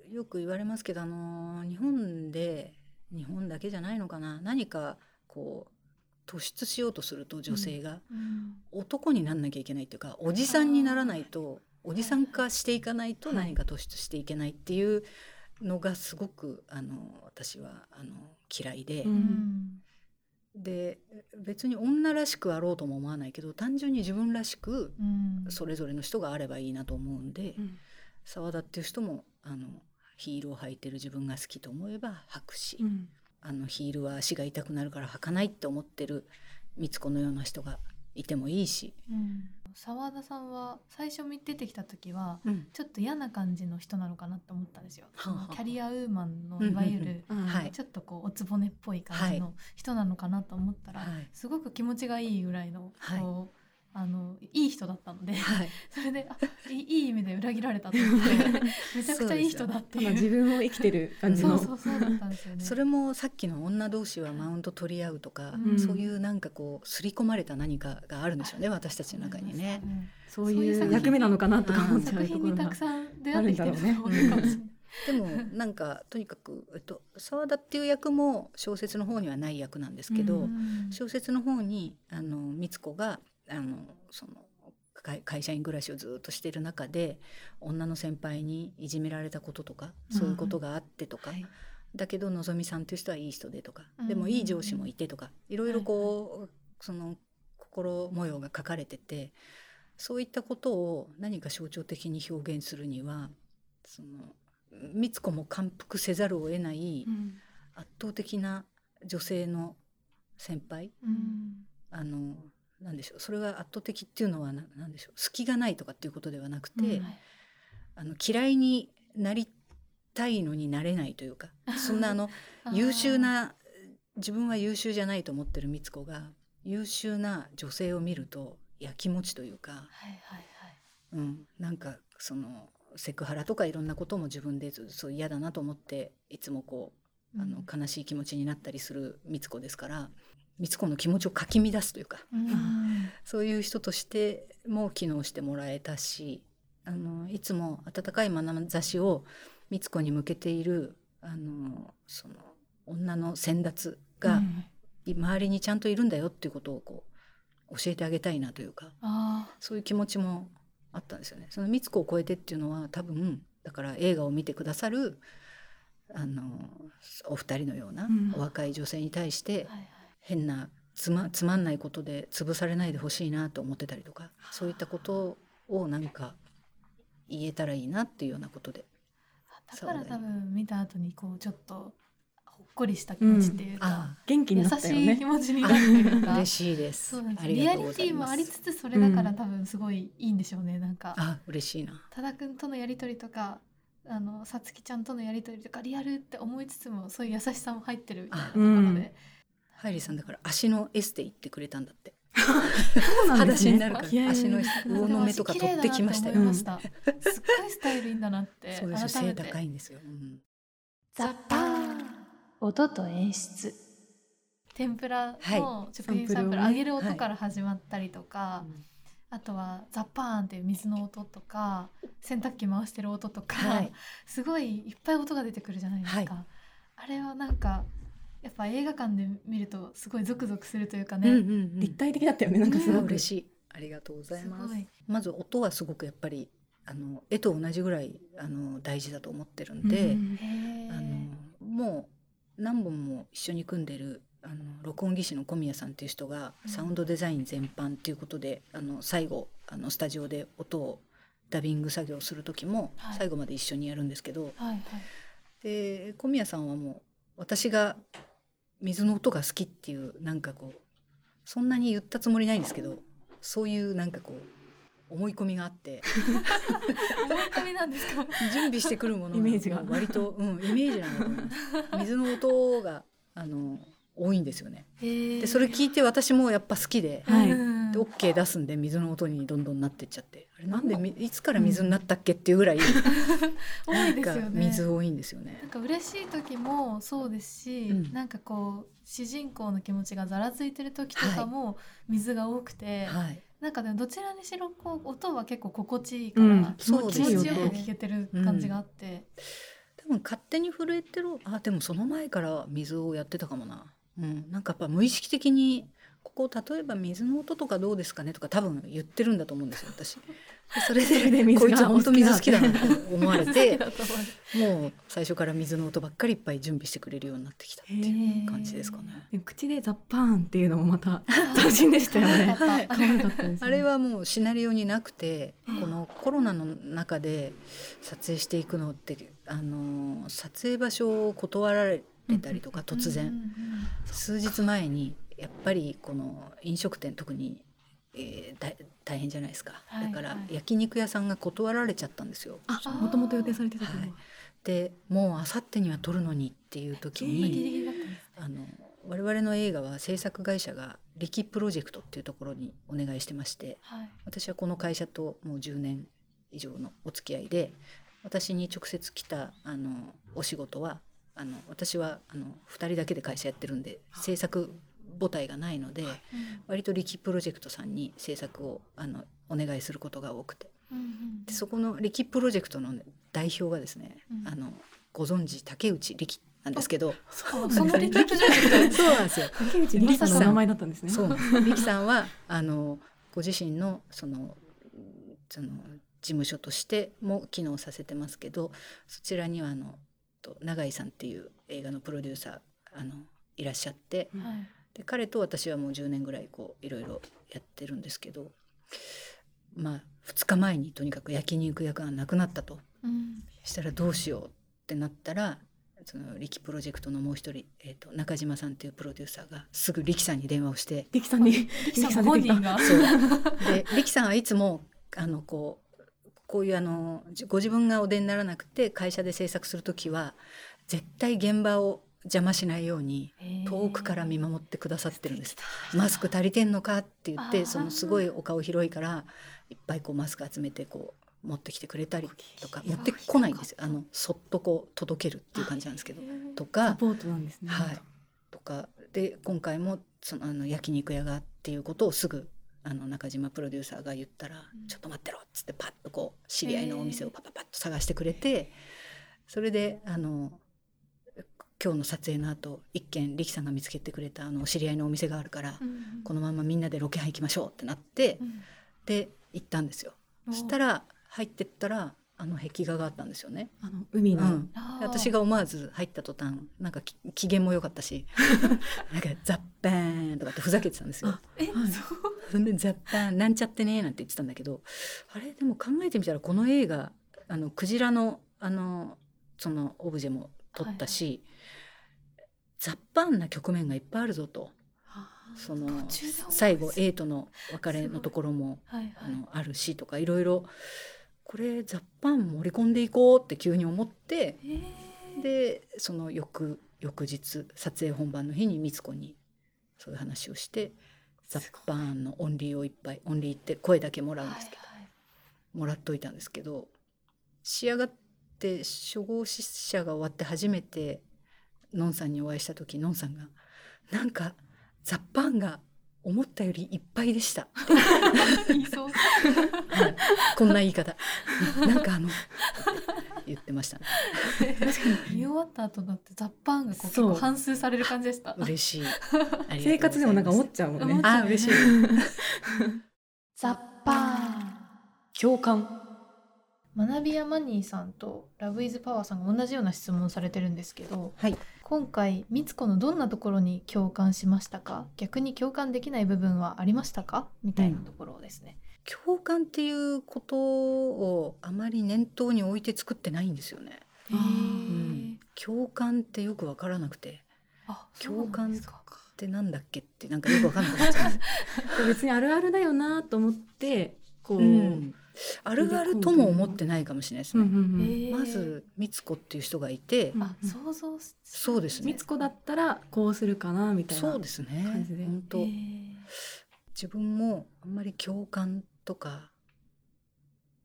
よく言われますけどあの日本で日本だけじゃないのかな。何かこう突出しようとすると女性がうん男になんなきゃいけないっていうかおじさんにならないとおじさん化していかないとはい。何か突出していけないっていうのがすごくあの私はあの嫌いで、で別に女らしくあろうとも思わないけど単純に自分らしくうん。それぞれの人があればいいなと思うんで。うん。澤田っていう人もあのヒールを履いてる自分が好きと思えば履くし、うん。あのヒールは足が痛くなるから履かないって思ってる光子のような人がいてもいいし、うん澤田さんは最初見出てきた時はうん。ちょっと嫌な感じの人なのかなって思ったんですよ。はあはあ。キャリアウーマンのうんうんうんいわゆるちょっとこうおつぼねっぽい感じの人なのかなと思ったら、はい。すごく気持ちがいいぐらいの、はい。こうあのいい人だったので、はい、それであいいいい意味で裏切られたと思って めちゃくちゃいい人だっていう。自分を生きてる感じそうのそうそうだったんですよね。それもさっきの女同士はマウント取り合うとか、うんそういうなんかこう刷り込まれた何かがあるんでしょうね私たちの中にね。うんそういう役目なのかなとか思っちゃ作うところが品にたくさん出会ってきてるあるんだろうね。でもなんかとにかく、えっと、澤田っていう役も小説の方にはない役なんですけど、うん小説の方にあの光子があのその会会社員暮らしをずっとしている中で女の先輩にいじめられたこととかそういうことがあってとか、はい。だけどのぞみさんという人はいい人でとか、うん。でもいい上司もいてとかいろいろこう、その心模様が書かれててそういったことを何か象徴的に表現するにはその光子も感服せざるを得ないうん。圧倒的な女性の先輩うん。あのなんでしょう。それが圧倒的っていうのはななんでしょう。隙がないとかっていうことではなくて、うん。あの嫌いになりたいのになれないというか そんなあの優秀な自分は優秀じゃないと思ってる光子が優秀な女性を見るとやきもちというか、はいはいはい。うん、なんかそのセクハラとかいろんなことも自分でそう嫌だなと思っていつもこうあの悲しい気持ちになったりする光子ですから光子の気持ちをかき乱すというか、うん。そういう人としても機能してもらえたしあのいつも温かい眼差しを光子に向けているあのその女の先達が周りにちゃんといるんだよっていうことをこう教えてあげたいなというかあそういう気持ちもあったんですよね。その光子を超えてっていうのは多分だから映画を見てくださるあのお二人のようなうん。お若い女性に対してーはいはい変なつまつまんないことで潰されないでほしいなと思ってたりとかそういったことをなんか言えたらいいなっていうようなことで。だから多分見た後にこうちょっとほっこりした気持ちっていうか、あ元気に優なったよしい気ね。持ちになるというか。嬉しいです。そうなんです。リアリティもありつつそれだからうん。多分すごいいいんでしょうねなんか。あ嬉しいな。多田くんとのやり取りとかあのさつきちゃんとのやり取りとかリアルって思いつつもそういう優しさも入ってるみたいなところうんで、ハイリーさんだから足のエステ行ってくれたんだって。そうなん裸ですね。足になるから足の魚の目とか取ってきましたよ。すっごいスタイルいいんだなってそうですよ。背高いんですよ、うん。ザッパー音と演出。天ぷらの食品サンプル、揚げる音から始まったりとか、あとはザッパーンっていう水の音とか洗濯機回してる音とか、はい。すごいいっぱい音が出てくるじゃないですか、あれはなんかやっぱ映画館で見るとすごいゾクゾクするというかね、うんうんうん。立体的だったよね。なんかすすごごくい嬉しい。ありがとうございます。まず音はすごくやっぱりあの絵と同じぐらいあの大事だと思ってるんで、うんあのもう何本も一緒に組んでるあの録音技師の小宮さんっていう人がうん。サウンドデザイン全般っていうことで、あの最後あのスタジオで音をダビング作業する時もはい。最後まで一緒にやるんですけど、はいはい。で小宮さんはもう私が水の音が好きっていうなんかこうそんなに言ったつもりないんですけどそういうなんかこう思い込みがあって。思い込みなんですか？準備してくるものイメージが。割と、うん、イメージなんだと思います。水の音があの多いんですよね。ででそれ聞いて私もやっぱ好きではい。で OK 出すんで水の音にどんどんなってっちゃって。あれなんでみいつから水になったっけっていうぐらい、多いですよね。水多いんですよね。なんか嬉しい時もそうですし、うん。なんかこう主人公の気持ちがざらついてる時とかも水が多くて、はい。なんかでもどちらにしろこう音は結構心地いいから、うん。そう気ですよね。持ちよく聴けてる感じがあって、多分勝手に震えてるあでもその前から水をやってたかもな、うん、なんかやっぱ無意識的にここ例えば水の音とかどうですかねとか多分言ってるんだと思うんですよ私。でそれでそれで水が。こいつ本当水好きだなと思われて もう最初から水の音ばっかりいっぱい準備してくれるようになってきたっていう感じですかね。口でザッパーンっていうのもまた 斬新でしたよね。はね。あれはもうシナリオになくてうん。このコロナの中で撮影していくのってあの撮影場所を断られたりとか突然、数日前にやっぱりこの飲食店特に、えーだ大変じゃないですか、はいだからはい焼肉屋さんが断られちゃったんですよ。あ、もともと予定されてたはい。でもうあさってには撮るのにっていう時にあの我々の映画は制作会社が力プロジェクトっていうところにお願いしてましてはい。私はこの会社ともう10年以上のお付き合いで私に直接来たあのお仕事はあの私はあの2人だけで会社やってるんで制作母体がないので割と力プロジェクトさんに制作をあのお願いすることが多くて。うんうんでそこの力プロジェクトのね、代表がですね、うん。あのご存知竹内力なんですけど。そう その力プロジェクト。そうなんですよ。竹内リリさんの名前だったんですね。そう。力さんはあのご自身のそのその事務所としても機能させてますけどそちらにはあのと永井さんっていう映画のプロデューサーあのいらっしゃってうん。はい。で彼と私はもう10年ぐらいこういろいろやってるんですけどまあ2日前にとにかく焼肉屋がなくなったと。うん。したらどうしようってなったらその力プロジェクトのもう一人、えー、と中島さんっていうプロデューサーがすぐ力さんに電話をしてリキさんに力さんご本人が。そう。で力さんはいつもあのこうこういうあのじご自分がお出にならなくて会社で制作する時は絶対現場を邪魔しないように遠くから見守ってくださってるんです。マスク足りてんのかって言ってそのすごいお顔広いからいっぱいこうマスク集めてこう持ってきてくれたりとか持ってこないんですよ。あのそっとこう届けるっていう感じなんですけどとサかポートなんですね。はい。とかで今回もそのあの焼肉屋がっていうことをすぐあの中島プロデューサーが言ったら「うんちょっと待ってろ」っつってパッとこう知り合いのお店をパパパッと探してくれて、それであの今日の撮影の後一軒力さんが見つけてくれたあの知り合いのお店があるから、うんこのままみんなでロケハン行きましょうってなって、うん。で行ったんですよ。そしたら入ってったらあの壁画があったんですよね。あの海の、うん、私が思わず入った途端なんかき機嫌も良かったし なんか「ザッパーン」とかってふざけてたんですよ。あ。え、はい。そんで「ザッパーンなんちゃってね」なんて言ってたんだけどあれでも考えてみたらこの映画あのクジラのあのそのオブジェも撮ったし、ザッパーンな局面がいっぱいあるぞと。その最後 A との別れのところもはいはい。あのあるしとかいろいろこれザッパン盛り込んでいこうって急に思ってえー。でその翌翌日撮影本番の日に光子にそういう話をしてザッパンのオンリーをいっぱいオンリーって声だけもらうんですけど、はいはい。もらっといたんですけど仕上がって初号試写が終わって初めてのんさんにお会いした時のんさんが「なんかザッパンが思ったよりいっぱいでした」は いこんな言い方。なんかあの言ってましたね。見終わった後だってザッパーンがこう結構反数される感じでした。嬉しい。生活でもなんか思っちゃうもんね。あ嬉しい。ザッパーン。共感。学びやマニーさんとラブイズパワーさんが同じような質問をされてるんですけど、はい今回みつこのどんなところに共感しましたか？逆に共感できない部分はありましたか？みたいなところですね。共感っていうことをあまり念頭に置いて作ってないんですよね、うん、共感ってよくわからなくて。あそうなんですか。ってなんだっけってなんかよくわかんなくなっちゃう。んです別にあるあるだよなと思ってこう、うんあるあるとも思ってないかもしれないですうんね、うん。うんへー。まずみつこっていう人がいて、うんあ想像しそう。ですね。みつこだったらこうするかなみたいな。そうですね。感じで。本当、自分もあんまり共感とか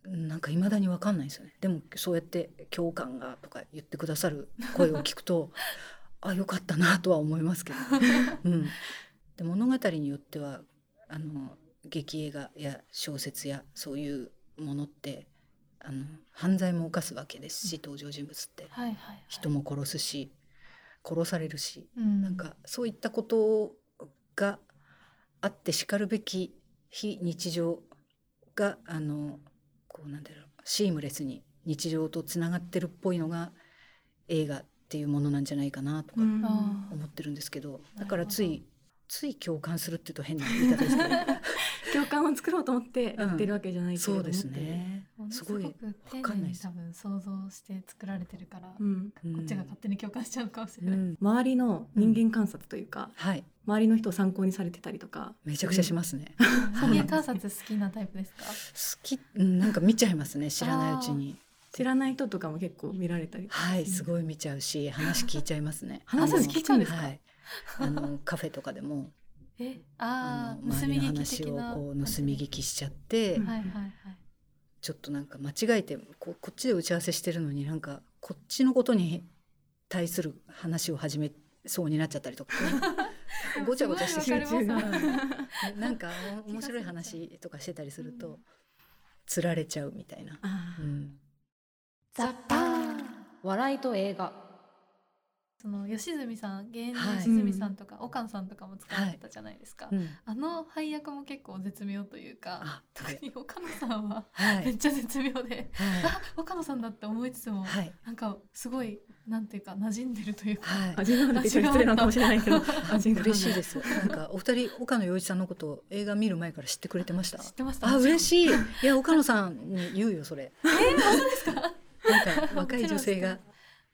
なんか未だに分かんないですよね。でもそうやって「共感が」とか言ってくださる声を聞くと あよかったなとは思いますけど、うん、で物語によってはあの劇映画や小説やそういうものってあの犯罪も犯すわけですし登場人物って。はいはいはい。人も殺すし殺されるし。うん。なんかそういったことがあってしかるべき非日常があのこうなんだろうシームレスに日常とつながってるっぽいのが映画っていうものなんじゃないかなとか思ってるんですけど、なるほどだからついつい共感するっていうと変な言い方ですけど共 感を作ろうと思ってやってるわけじゃないけれどもそうですね。すごいく丁寧にかんないです。多分想像して作られてるから、うん。うん。こっちが勝手に共感しちゃうかもしれない。うん。周りの人間観察というか、はい。周りの人を参考にされてたりとか。めちゃくちゃしますね。人間観察好きなタイプですか？好き、うん、なんか見ちゃいますね知らないうちに。知らない人とかも結構見られたりはいすごい見ちゃうし話聞いちゃいますね。話聞いちゃうんですか？はい。あのカフェとかでもえ、あああ、盗みの周りの聞き的話をなこう盗み聞きしちゃって、うん。はいはいはい。ちょっとなんか間違えてこうこっちで打ち合わせしてるのになんかこっちのことに対する話を始めそうになっちゃったりとか。ごちゃごちゃしてすごいなんかお面白い話とかしてたりすると、つられちゃうみたいな。うん。ザッパー。笑いと映画その吉住さん、芸人はい吉住さんとか、岡野さんとかも使われてたじゃないですか。うんあの配役も結構絶妙というかあ、特に岡野さんははいめっちゃ絶妙で、はいあ、岡野さんだって思いつつも、はいなんかすごいなんていうか馴染んでるというか。はい味があるって言ったら失礼なのかもしれないけど 嬉しいです。なんかお二人岡野陽一さんのことを映画見る前から知ってくれてました？知ってました。あ嬉い。しい。いや岡野さんに言うよそれ。えー、本当ですか？なんか若い女性が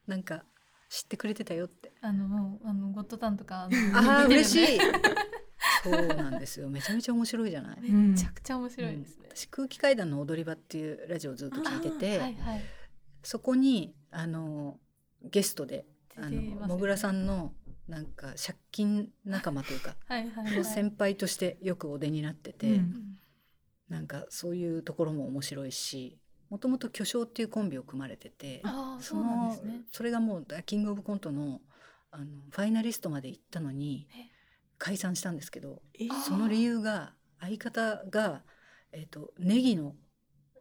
なんか知ってくれてたよって。あのもうあのゴッドタンとかああ嬉しい。そうなんですよ。めちゃめちゃ面白いじゃない。めちゃくちゃ面白いですね。私空気階段の踊り場っていうラジオをずっと聞いてて、はいはい。そこにあのゲストであのもぐらさんのなんか借金仲間というか、はいはいはい。先輩としてよくお出になってて。うんうんなんかそういうところも面白いしもともと巨匠っていうコンビを組まれててああそのなんですね。それがもうキングオブコントのあのファイナリストまで行ったのにえ。解散したんですけどその理由が相方が、えー、とネギの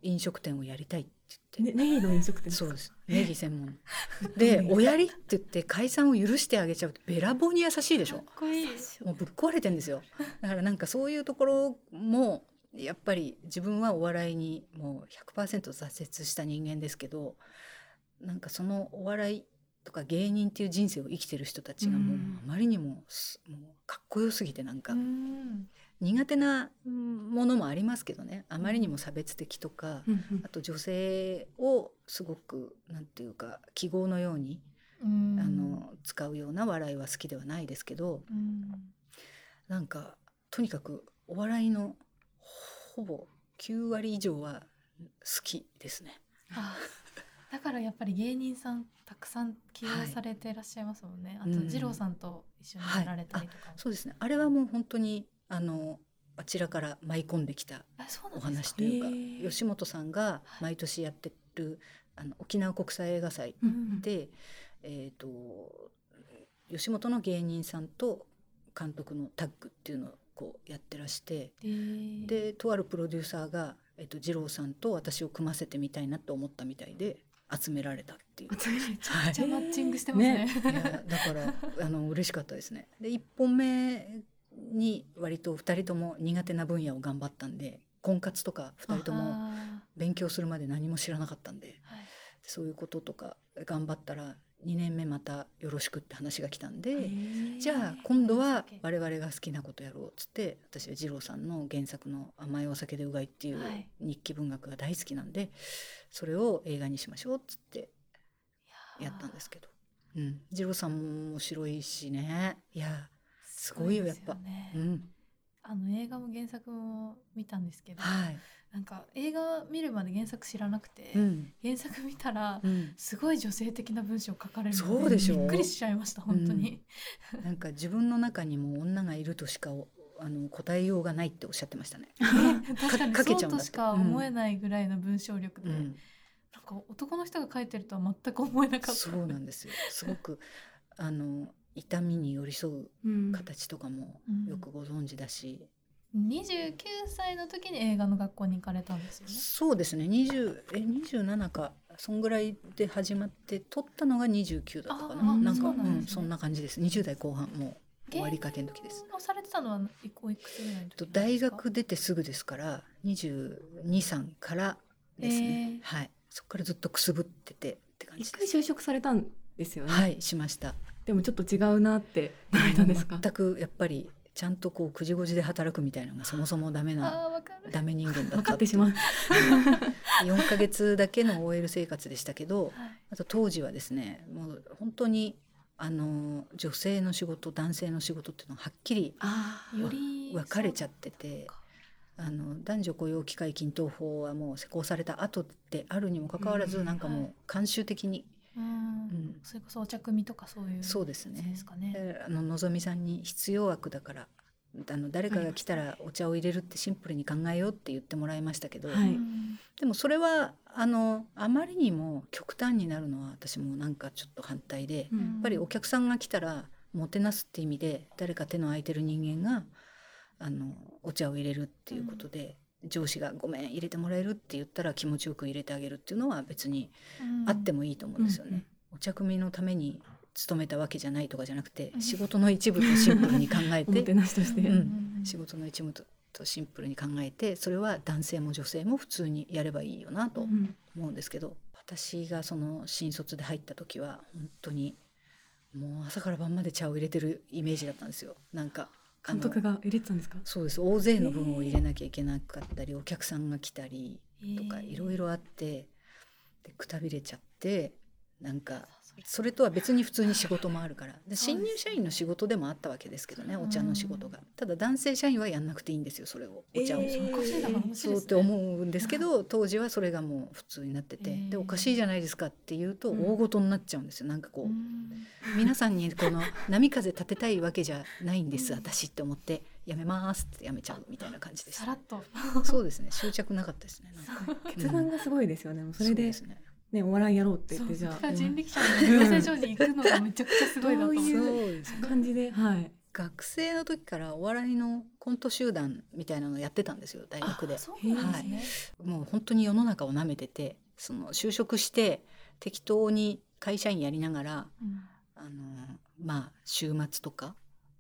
飲食店をやりたいって言って。ねネギの飲食店そうです。ネギ専門。で「おやり」って言って解散を許してあげちゃうってべらぼうに優しいでしょ。かっこいいもうぶっ壊れてんですよ。だからなんかそういうところもやっぱり自分はお笑いにもう100%挫折した人間ですけどなんかそのお笑いとか芸人っていう人生を生きてる人たちがもううん。あまりにもすもうかっこよすぎてなんかうん。苦手なうんものもありますけどね。あまりにも差別的とかあと女性をすごくなんていうか記号のようにうん。あの使うような笑いは好きではないですけどうん。なんかとにかくお笑いのほぼ9割以上は好きですね。あだからやっぱり芸人さんたくさん起用されていらっしゃいますもんね、うん。あと二郎さんと一緒にやられたりとか。も、そうですね。あれはもう本当にあのあちらから舞い込んできたお話というか、吉本さんが毎年やってるあの沖縄国際映画祭うんで、えっ、と吉本の芸人さんと監督のタッグっていうのをこうやってらして。えーでとあるプロデューサーが、えっと、二郎さんと私を組ませてみたいなと思ったみたいで集められたっていう。集めちゃくちゃマッチングしてますねいやだからあの嬉しかったですね。で1本目に割と2人とも苦手な分野を頑張ったんで婚活とか2人ともあ勉強するまで何も知らなかったんでーはいそういうこととか頑張ったら2年目またよろしくって話が来たんで。じゃあ今度は我々が好きなことやろうっつって私は二郎さんの原作の「甘いお酒でうがい」っていうはい。日記文学が大好きなんでそれを映画にしましょうっつっていやったんですけど、うん、二郎さんも面白いしね。いやすごいよやっぱ。うん。あの映画も原作も見たんですけど、はい、なんか映画見るまで原作知らなくて、うん。原作見たらうん、すごい女性的な文章書かれるのそうでしょ？びっくりしちゃいました本当に、なんか自分の中にも女がいるとしかおあの答えようがないっておっしゃってましたね。確かにかけちゃうんだって。そうとしか思えないぐらいの文章力で、うん、なんか男の人が書いてるとは全く思えなかった。そうなんですよ。すごくあの痛みに寄り添ううん。形とかもうん。よくご存知だし、29歳の時に映画の学校に行かれたんですよね。そうですね。20え27か。そんぐらいで始まって撮ったのが29だったかあなーなんかそうなんそんな感じです。20代後半もう終わりかけの時です。されてたのはおいくつぐらいの大学出てすぐですから223からですね、えはい。そこからずっとくすぶっててって感じ一です。回就職されたんですよね、はいしました。でもちょっと違うなって言われたんですか？全くやっぱりちゃんとこう9時5時で働くみたいなのがそもそもダメなダメ人間だ分ったかってしまう。4ヶ月だけの OL 生活でしたけどはい。あと当時はですねもう本当にあの女性の仕事男性の仕事っていうのははっきりあより分かれちゃっててか。あの男女雇用機会均等法はもう施行された後であるにもかかわらず、うんなんかもはい。う慣習的に、うん。うん。それこそお茶組とかそういうそうですね。やつですかね。であののぞみさんに必要悪だからあの誰かが来たらお茶を入れるってシンプルに考えようって言ってもらいましたけど、はい。うん。でもそれはあのあまりにも極端になるのは私もなんかちょっと反対で、うん。やっぱりお客さんが来たらもてなすって意味で誰か手の空いてる人間があのお茶を入れるっていうことで、上司が「ごめん入れてもらえる」って言ったら気持ちよく入れてあげるっていうのは別にうん。あってもいいと思うんですよね。うんうん。お茶組のために勤めたわけじゃないとかじゃなくて、うん仕事の一部とシンプルに考えててなしとして、うん。仕事の一部ととシンプルに考えてそれは男性も女性も普通にやればいいよなとうん。思うんですけど私がその新卒で入った時は本当にもう朝から晩まで茶を入れてるイメージだったんですよ。なんか監督が入れてたんですか？そうです。大勢の分を入れなきゃいけなかったり、お客さんが来たりとかいろいろあってでくたびれちゃってなんかそれとは別に普通に仕事もあるから。新入社員の仕事でもあったわけですけどねお茶の仕事が。ただ男性社員はやんなくていいんですよそれを。お茶を、えーそうって思うんですけど当時はそれがもう普通になってて、でおかしいじゃないですかって言うとうん。大ごとになっちゃうんですよ。なんかこう、うん。皆さんにこの波風立てたいわけじゃないんです私って思って。やめますってやめちゃうみたいな感じでした。さらっと。そうですね。執着なかったですねなんか。決断がすごいですよね。それうですねねお笑いやろうって言ってじゃあ。人力車の養成所に行くのがめちゃくちゃすごいなと思ってそうそうですね。感じではい。学生の時からお笑いのコント集団みたいなのやってたんですよ大学で。あそうなんですね、もう本当に世の中を舐めててその就職して適当に会社員やりながらうん。あのまあ週末とか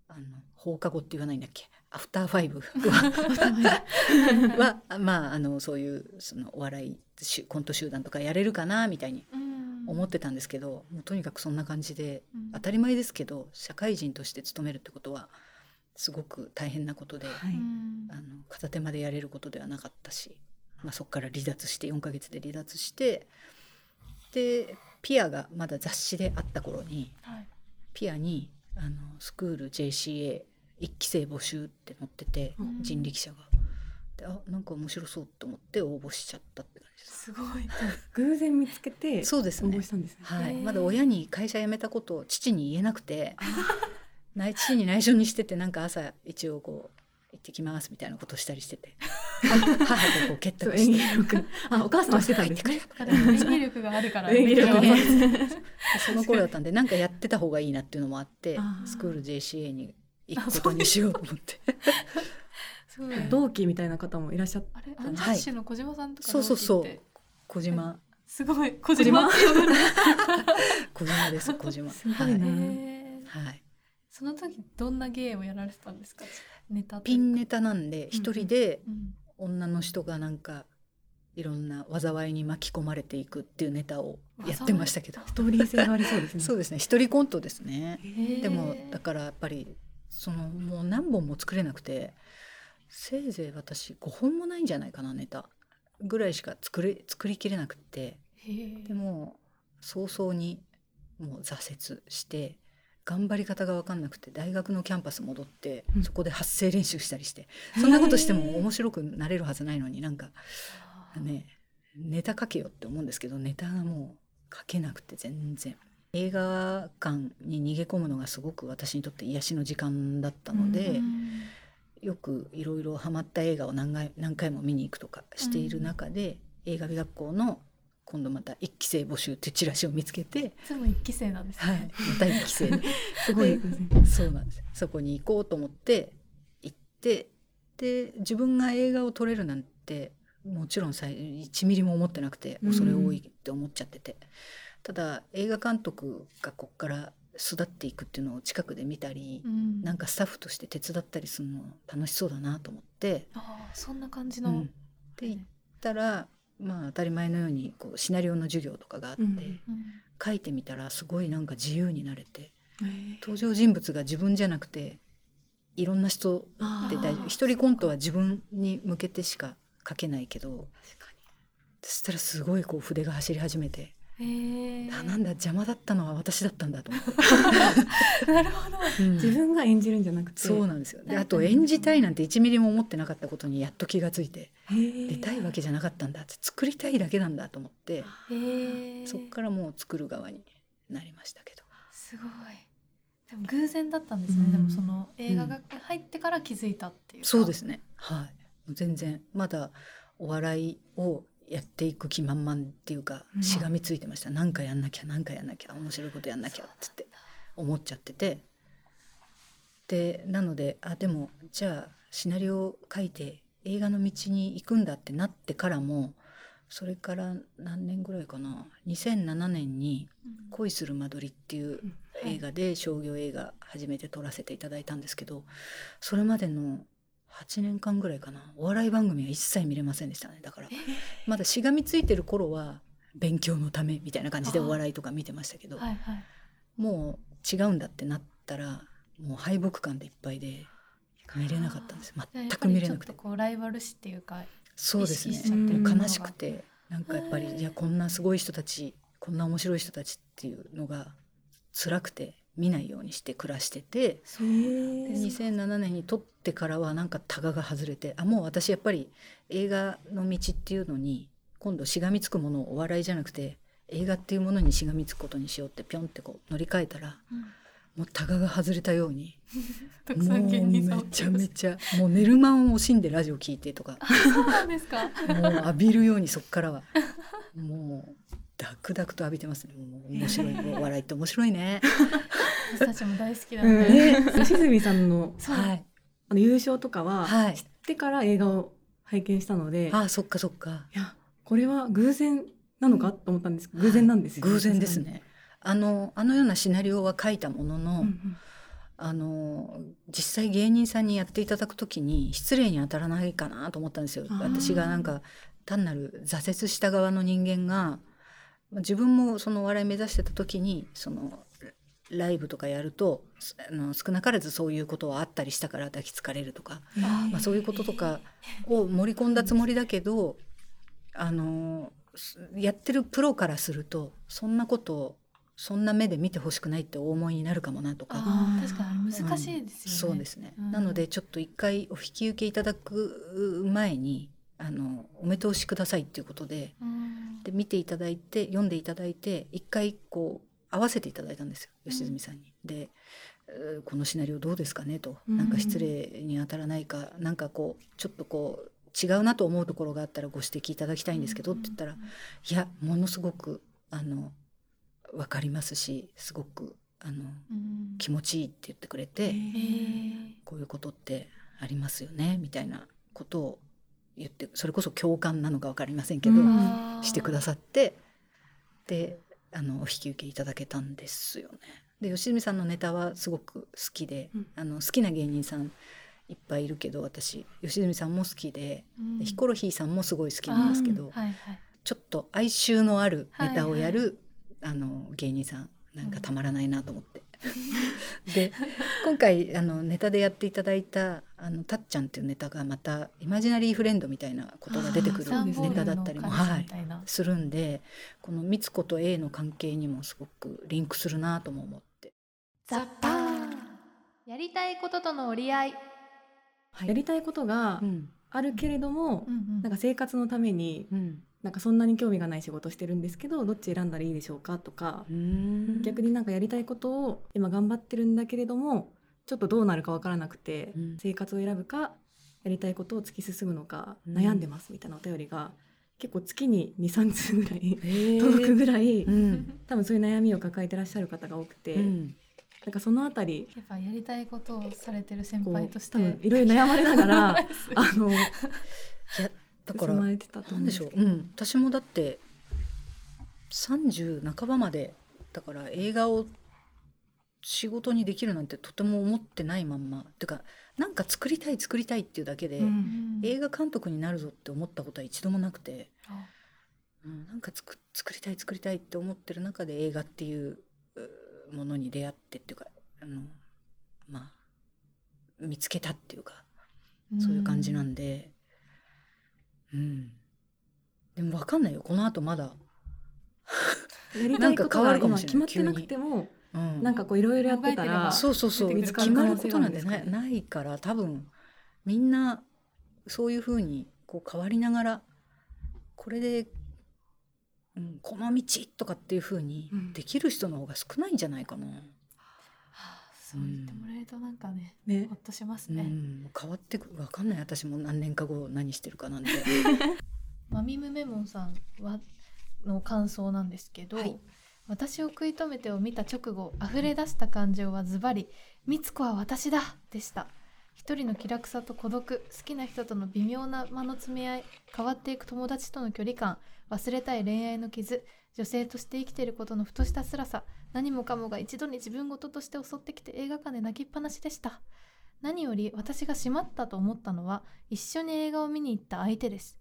あの放課後って言わないんだっけ？アフターファイブはは まああのそういうそのお笑いしコント集団とかやれるかなみたいにうん思ってたんですけど、もうとにかくそんな感じでうん。当たり前ですけど社会人として勤めるってことはすごく大変なことで、はい。うん。あの片手間でやれることではなかったし、まあ、そこから離脱して4ヶ月で離脱してでピアがまだ雑誌であった頃にはい。ピアにあのスクール JCA 一期生募集って載ってて、うん人力車が。であなんか面白そうと思って応募しちゃったって感じです。すごい偶然見つけて応そうですね募したんですね。はい、まだ親に会社辞めたことを父に言えなくて 内父に内緒にしててなんか朝一応こう行ってきますみたいなことをしたりしてて 母とこう結託して。あお母さんはしてたんですね。演技力があるから演技力ね。その頃だったんでなんかやってた方がいいなっていうのもあってスクール JCA に行くことにしようと思って。すごい。同期みたいな方もいらっしゃっあれあのはい。雑誌の小島さんとかそうそうそう。同期って。小島。すごい。小島？小島 です小島。すごいな。はい、はい、その時どんな芸をやられてたんですか？ネタピンネタなんで一人でうん。女の人がなんかいろんな災いに巻き込まれていくっていうネタをやってましたけど。ストーリー性がありそうですね。そうですね。一人コントですね。でもだからやっぱりそのもう何本も作れなくてせいぜい私5本もないんじゃないかなネタ。ぐらいしか作れ作りきれなくって。でも早々にもう挫折して頑張り方が分かんなくて大学のキャンパス戻ってうん。そこで発声練習したりしてそんなことしても面白くなれるはずないのになんかねネタ書けよって思うんですけどネタがもう書けなくて全然映画館に逃げ込むのがすごく私にとって癒しの時間だったので、うんよくいろいろハマった映画を何回何回も見に行くとかしている中で、映画美学校の今度また一期生募集ってチラシを見つけて、いつも一期生なんですはいね、、また一期生 すごい。そうなんです。そこに行こうと思って行ってで自分が映画を撮れるなんてもちろんさ1ミリも思ってなくてうん恐れ多いって思っちゃってて、ただ映画監督がこっから巣立っていくっていうのを近くで見たり、うん。なんかスタッフとして手伝ったりするの楽しそうだなと思って、あーそんな感じの、うん、で行ったらまあ当たり前のようにこうシナリオの授業とかがあって、うん。うん書いてみたらすごいなんか自由になれて登場人物が自分じゃなくていろんな人で大丈夫。一人コントは自分に向けてしか書けないけどそしたらすごいこう筆が走り始めて、あなんだ邪魔だったのは私だったんだと。なるほど。うん。に自分が演じるんじゃなくて。そうなんですよ。であと演じたいなんて1ミリも思ってなかったことにやっと気がついて出たいわけじゃなかったんだって作りたいだけなんだと思って。そこからもう作る側になりましたけど。すごい。でも偶然だったんですね、うん。でもその映画が入ってから気づいたっていうか。そうですね。はい。全然まだお笑いをやっていく気満々っていうかうん。しがみついてました。何かやんなきゃ何かやんなきゃ面白いことやんなきゃっつって思っちゃってて。でなのであでもじゃあシナリオを書いて映画の道に行くんだってなってからもそれから何年ぐらいかな。2007年に「恋する間取り」っていううん。映画で商業映画初めて撮らせていただいたんですけどそれまでの8年間ぐらいかな。お笑い番組は一切見れませんでしたね。だからまだしがみついてる頃は勉強のためみたいな感じでお笑いとか見てましたけどはいはい。もう違うんだってなったらもう敗北感でいっぱいで見れなかったんです。全く見れなくて。こうライバル視っていうかそうですね。悲しくてなんかやっぱりいやこんなすごい人たちこんな面白い人たちっていうのが辛くて見ないようにして暮らしててそうでです2007年に撮ってからはなんかタガが外れてあもう私やっぱり映画の道っていうのに今度しがみつくものをお笑いじゃなくて映画っていうものにしがみつくことにしようってピョンってこう乗り換えたらもうタガが外れたように もうめちゃめちゃもう寝る間を惜しんでラジオ聞いてとか。そうなんですか。もう浴びるようにそっからは。もうダクダクと浴びてますね。もう面白い。もう笑いって面白いね。私たちも大好きなうん。ので、ね吉住さんのはい。あの優勝とかははい。知ってから映画を拝見したので、い、あそっかそっか。やこれは偶然なのかと思ったんです偶然なんですよ、偶然ですね。あのあのようなシナリオは書いたものの、うんうん。あの実際芸人さんにやっていただくときに失礼に当たらないかなと思ったんですよ。私がなんか単なる挫折した側の人間がまあ自分もそのお笑い目指してた時にそのライブとかやるとすあの少なからずそういうことはあったりしたから抱きつかれるとか、あまあ、そういうこととかを盛り込んだつもりだけどあのすやってるプロからするとそんなことをそんな目で見てほしくないってお思いになるかもなとか。確かに難しいですよね、そうですね、うん。なのでちょっと一回お引き受けいただく前にあのお目通しくださいっていうことでうん。で見ていただいて読んでいただいて一回こう合わせていただいたんですようん吉住さんに。でえーこのシナリオどうですかねと、うん。なんか失礼に当たらないかなんかこうちょっとこう違うなと思うところがあったらご指摘いただきたいんですけどって言ったら、いやものすごくあの分かりますしすごくあのうん。気持ちいいって言ってくれて。こういうことってありますよねみたいなことを言ってそれこそ共感なのか分かりませんけど、してくださってであのお引き受けいただけたんですよね。で吉住さんのネタはすごく好きで、うん。あの好きな芸人さんいっぱいいるけど私吉住さんも好きで、うん。でヒコロヒーさんもすごい好きなんですけど、はいはい。ちょっと哀愁のあるネタをやる、はいあの芸人さんなんかたまらないなと思って。で今回あのネタでやっていただいた「あのたっちゃん」っていうネタがまたイマジナリーフレンドみたいなことが出てくるネタだったりも、はい、するんでこの美津子と A の関係にもすごくリンクするなとも思って。ザッパーやりたいこととの折り合い、やりたいことがうん。あるけれども、なんか生活のためにうんなんかそんなに興味がない仕事してるんですけどどっち選んだらいいでしょうかとか、うん。逆になんかやりたいことを今頑張ってるんだけれどもちょっとどうなるかわからなくて、うん。生活を選ぶかやりたいことを突き進むのかうん。悩んでますみたいなお便りが結構月に23通ぐらい届くぐらい、うん。多分そういう悩みを抱えてらっしゃる方が多くて、うん。なんかそのあたりやっぱやりたいことをされてる先輩として多分いろいろ悩まれながら あのいやだからなんでしょう、思うん。私もだって30半ばまでだから映画を仕事にできるなんてとても思ってないまんま。っていうかなんか作りたい作りたいっていうだけで、うん映画監督になるぞって思ったことは一度もなくて、あ。うん、なんか作作りたい作りたいって思ってる中で映画っていううものに出会ってっていうかあのまあ見つけたっていうかそういう感じなんで、うん。でもわかんないよ。この後まだ。やりか変わことがるかもしれない今決まってなくてもうん。なんかこういろいろやってたらそうそうそう。決まることなんてないないから、多分みんなそういうふうにこう変わりながら、これで、うん、この道とかっていうふうにうんできる人の方が少ないんじゃないかな。はあそう言ってもらえるとなんかね、ねほっとしますね、うん、変わってくわかんない私も何年か後何してるかなんて。マミムメモンさんはの感想なんですけど、はい私を食い止めてを見た直後溢れ出した感情はズバリ「みつこは私だ!」でした一人の気楽さと孤独好きな人との微妙な間の詰め合い変わっていく友達との距離感忘れたい恋愛の傷女性として生きていることのふとした辛さ何もかもが一度に自分事として襲ってきて映画館で泣きっぱなしでした。何より私がしまったと思ったのは一緒に映画を見に行った相手です。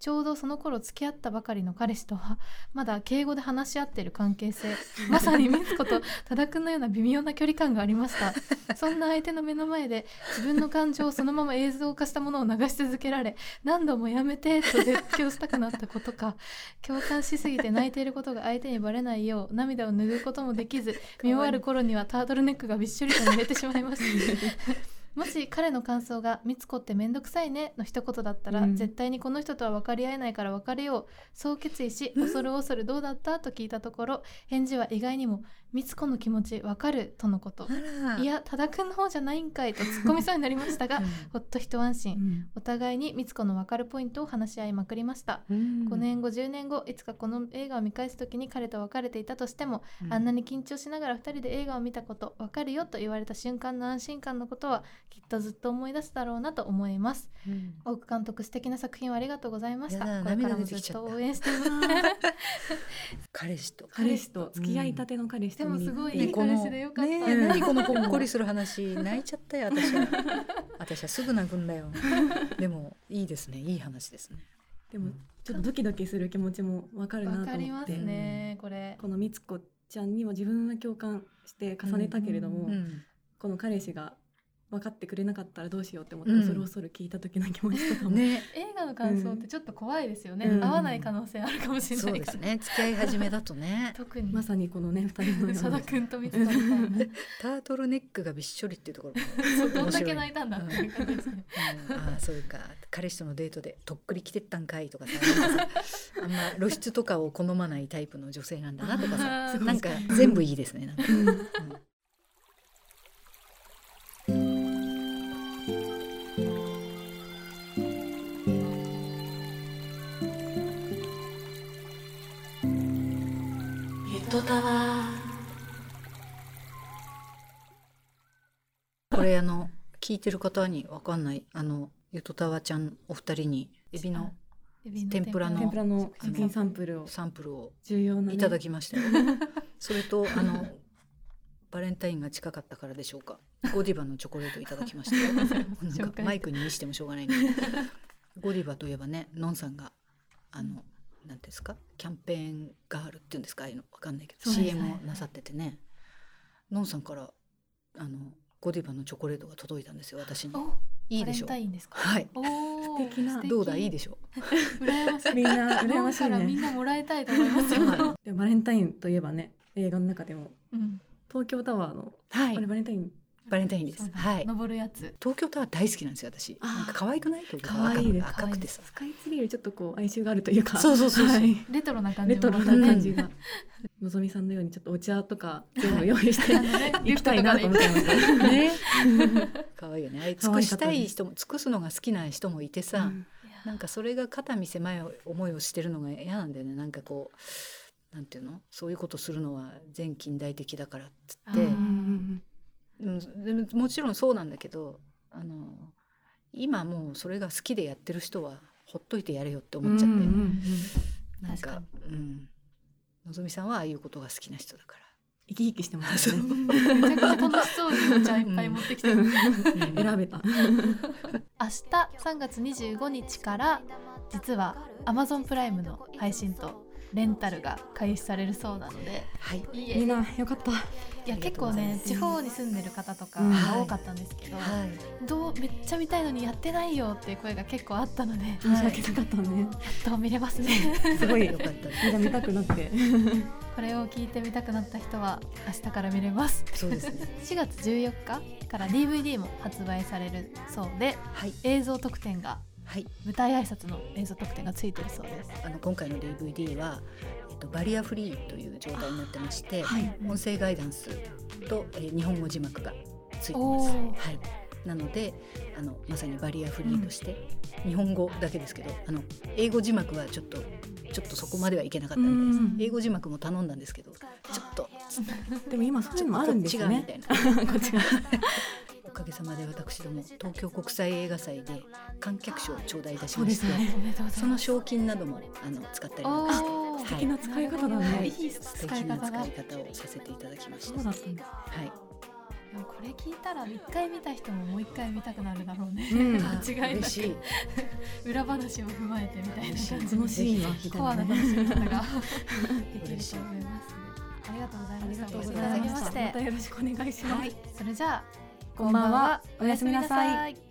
ちょうどその頃付き合ったばかりの彼氏とは まだ敬語で話し合っている関係性 まさにミツコと多田くんのような微妙な距離感がありました。そんな相手の目の前で自分の感情をそのまま映像化したものを流し続けられ何度もやめてと絶叫したくなったことか共感しすぎて泣いていることが相手にバレないよう涙を拭うこともできず見終わる頃にはタートルネックがびっしょりと濡れてしまいましたもし彼の感想が「みつこってめんどくさいね」の一言だったら、うん。絶対にこの人とは分かり合えないから別れよう。そう決意し 恐る恐るどうだった？と聞いたところ返事は意外にもみつこの気持ちわかるとのこと。いや多田くんの方じゃないんかいと突っ込みそうになりましたがほっと一安心。うん。お互いにみつこのわかるポイントを話し合いまくりました。5年後10年後いつかこの映画を見返す時に彼と別れていたとしても、うん。あんなに緊張しながら2人で映画を見たこと分かるよと言われた瞬間の安心感のことはきっとずっと思い出すだろうなと思います。うん。大久監督素敵な作品をありがとうございました。これからもずっと応援しています。彼氏と。彼氏と。付き合いたての彼氏とでもすごいねいい彼氏でよかった、ね。え何このほ っこりする話泣いちゃったよ私は。私はすぐ泣くんだよ。でもいいですね。いい話ですね。でもちょっとドキドキする気持ちもわかるなと思って。わかりますねこれ。このみつこちゃんにも自分は共感して重ねたけれども、うん。この彼氏が分かってくれなかったらどうしようって思ってうん。恐る恐る聞いた時の気持ちとかも、ね。映画の感想ってちょっと怖いですよね、うん。合わない可能性あるかもしれそうでないから、すね。付き合い始めだとね。特に。まさにこのね二人の佐田くんとみつこみたいなタートルネックがびっしょりっていうところどんだけ泣いたんだっていう感じですね。うん。ああそうか。彼氏とのデートでとっくり来てったんかいとかさ。あんま露出とかを好まないタイプの女性なんだなとかさ。なんか全部いいですね。なんか、うんうんゆとたわこれあの聞いてる方にわかんないあのゆとたわちゃんお二人にエビの天ぷらの天ぷらの食品サンプルをサンプルを重要な、ね、いただきましたよ。それとあのバレンタインが近かったからでしょうか。ゴディバのチョコレートいただきましたよ。なんかマイクに見してもしょうがないんで。ゴディバといえばね、のんさんがあのなんていうんですか、キャンペーンガールっていうんですか、ああいうの。わかんないけど、そうです CM をなさっててね、のんさんからあのゴディバのチョコレートが届いたんですよ、私に。おいいでしょ？うバレンタ。インですか？はい。おー素敵な。どうだ？いいでしょ？羨ましい。みんな羨ましいからみんねなもらいたいと思いますよ、バレンタインといえばね映画の中でもうん。東京タワーの、あれバレンタインバレンタインです。はい。登るやつ。東京タワー大好きなんですよ私。なんか可愛くない？東京タワー可愛いです。赤赤くてさ。スカイツリーよりちょっとこう哀愁があるというか。そうそうそうレトロな感じレトロな感じが。のぞみさんのようにちょっとお茶とか全部用意して行きたいなと思っちゃいましたね。可愛いよね。尽くしたい人も尽くすのが好きな人もいてさ、うん。なんかそれが肩身狭い思いをしてるのが嫌なんだよね。なんかこうなんていうの、そういうことするのは全近代的だからっつって、うんももちろんそうなんだけど、あの今もうそれが好きでやってる人はほっといてやれよって思っちゃって、うんうんうんなんかうん。のぞみさんはああいうことが好きな人だから。生き生きしてますね。めちゃくちゃ楽しそうにお茶いっぱい持ってきて。る、うん。選べた。明日3月25日から実は Amazon プライムの配信とレンタルが開始されるそうなので。はい。いみんなよかった。いや結構ね地方に住んでる方とか多かったんですけど、はい。どうめっちゃ見たいのにやってないよっていう声が結構あったので、や 申し訳なかったね。っと見れますね。すごいよかったみんな見たくなって。これを聞いてみたくなった人は明日から見れます。そうですね。4月14日から DVD も発売されるそうではい。映像特典がはい。舞台挨拶の映像特典がついてるそうですあの今回の DVD は、えっと、バリアフリーという状態になってまして、はい音声ガイダンスと、えー日本語字幕がついてます。はい。なのであのまさにバリアフリーとして、日本語だけですけどあの英語字幕はちょっとちょっとそこまではいけなかったみたいです。うん英語字幕も頼んだんですけどちょっと でも今そういうのもあるんですよねこっちがみたいな。おかげさまで私ども東京国際映画祭で観客賞を頂戴いたしまして、ね。その賞金などもあの使ったりなんかして。素敵な使い方だはねいい素い敵な使い方をさせていただきました。そうだったんですはい。でもこれ聞いたら一回見た人ももう一回見たくなるだろうね、うん。間違いな嬉し 裏話も踏まえてみたいな。感じこのシーンはコアなね。な楽しみ方ができると思います。ありがとうございました。がとうございまたよろしくお願いします。はい。それじゃあこんばんはおやすみなさい。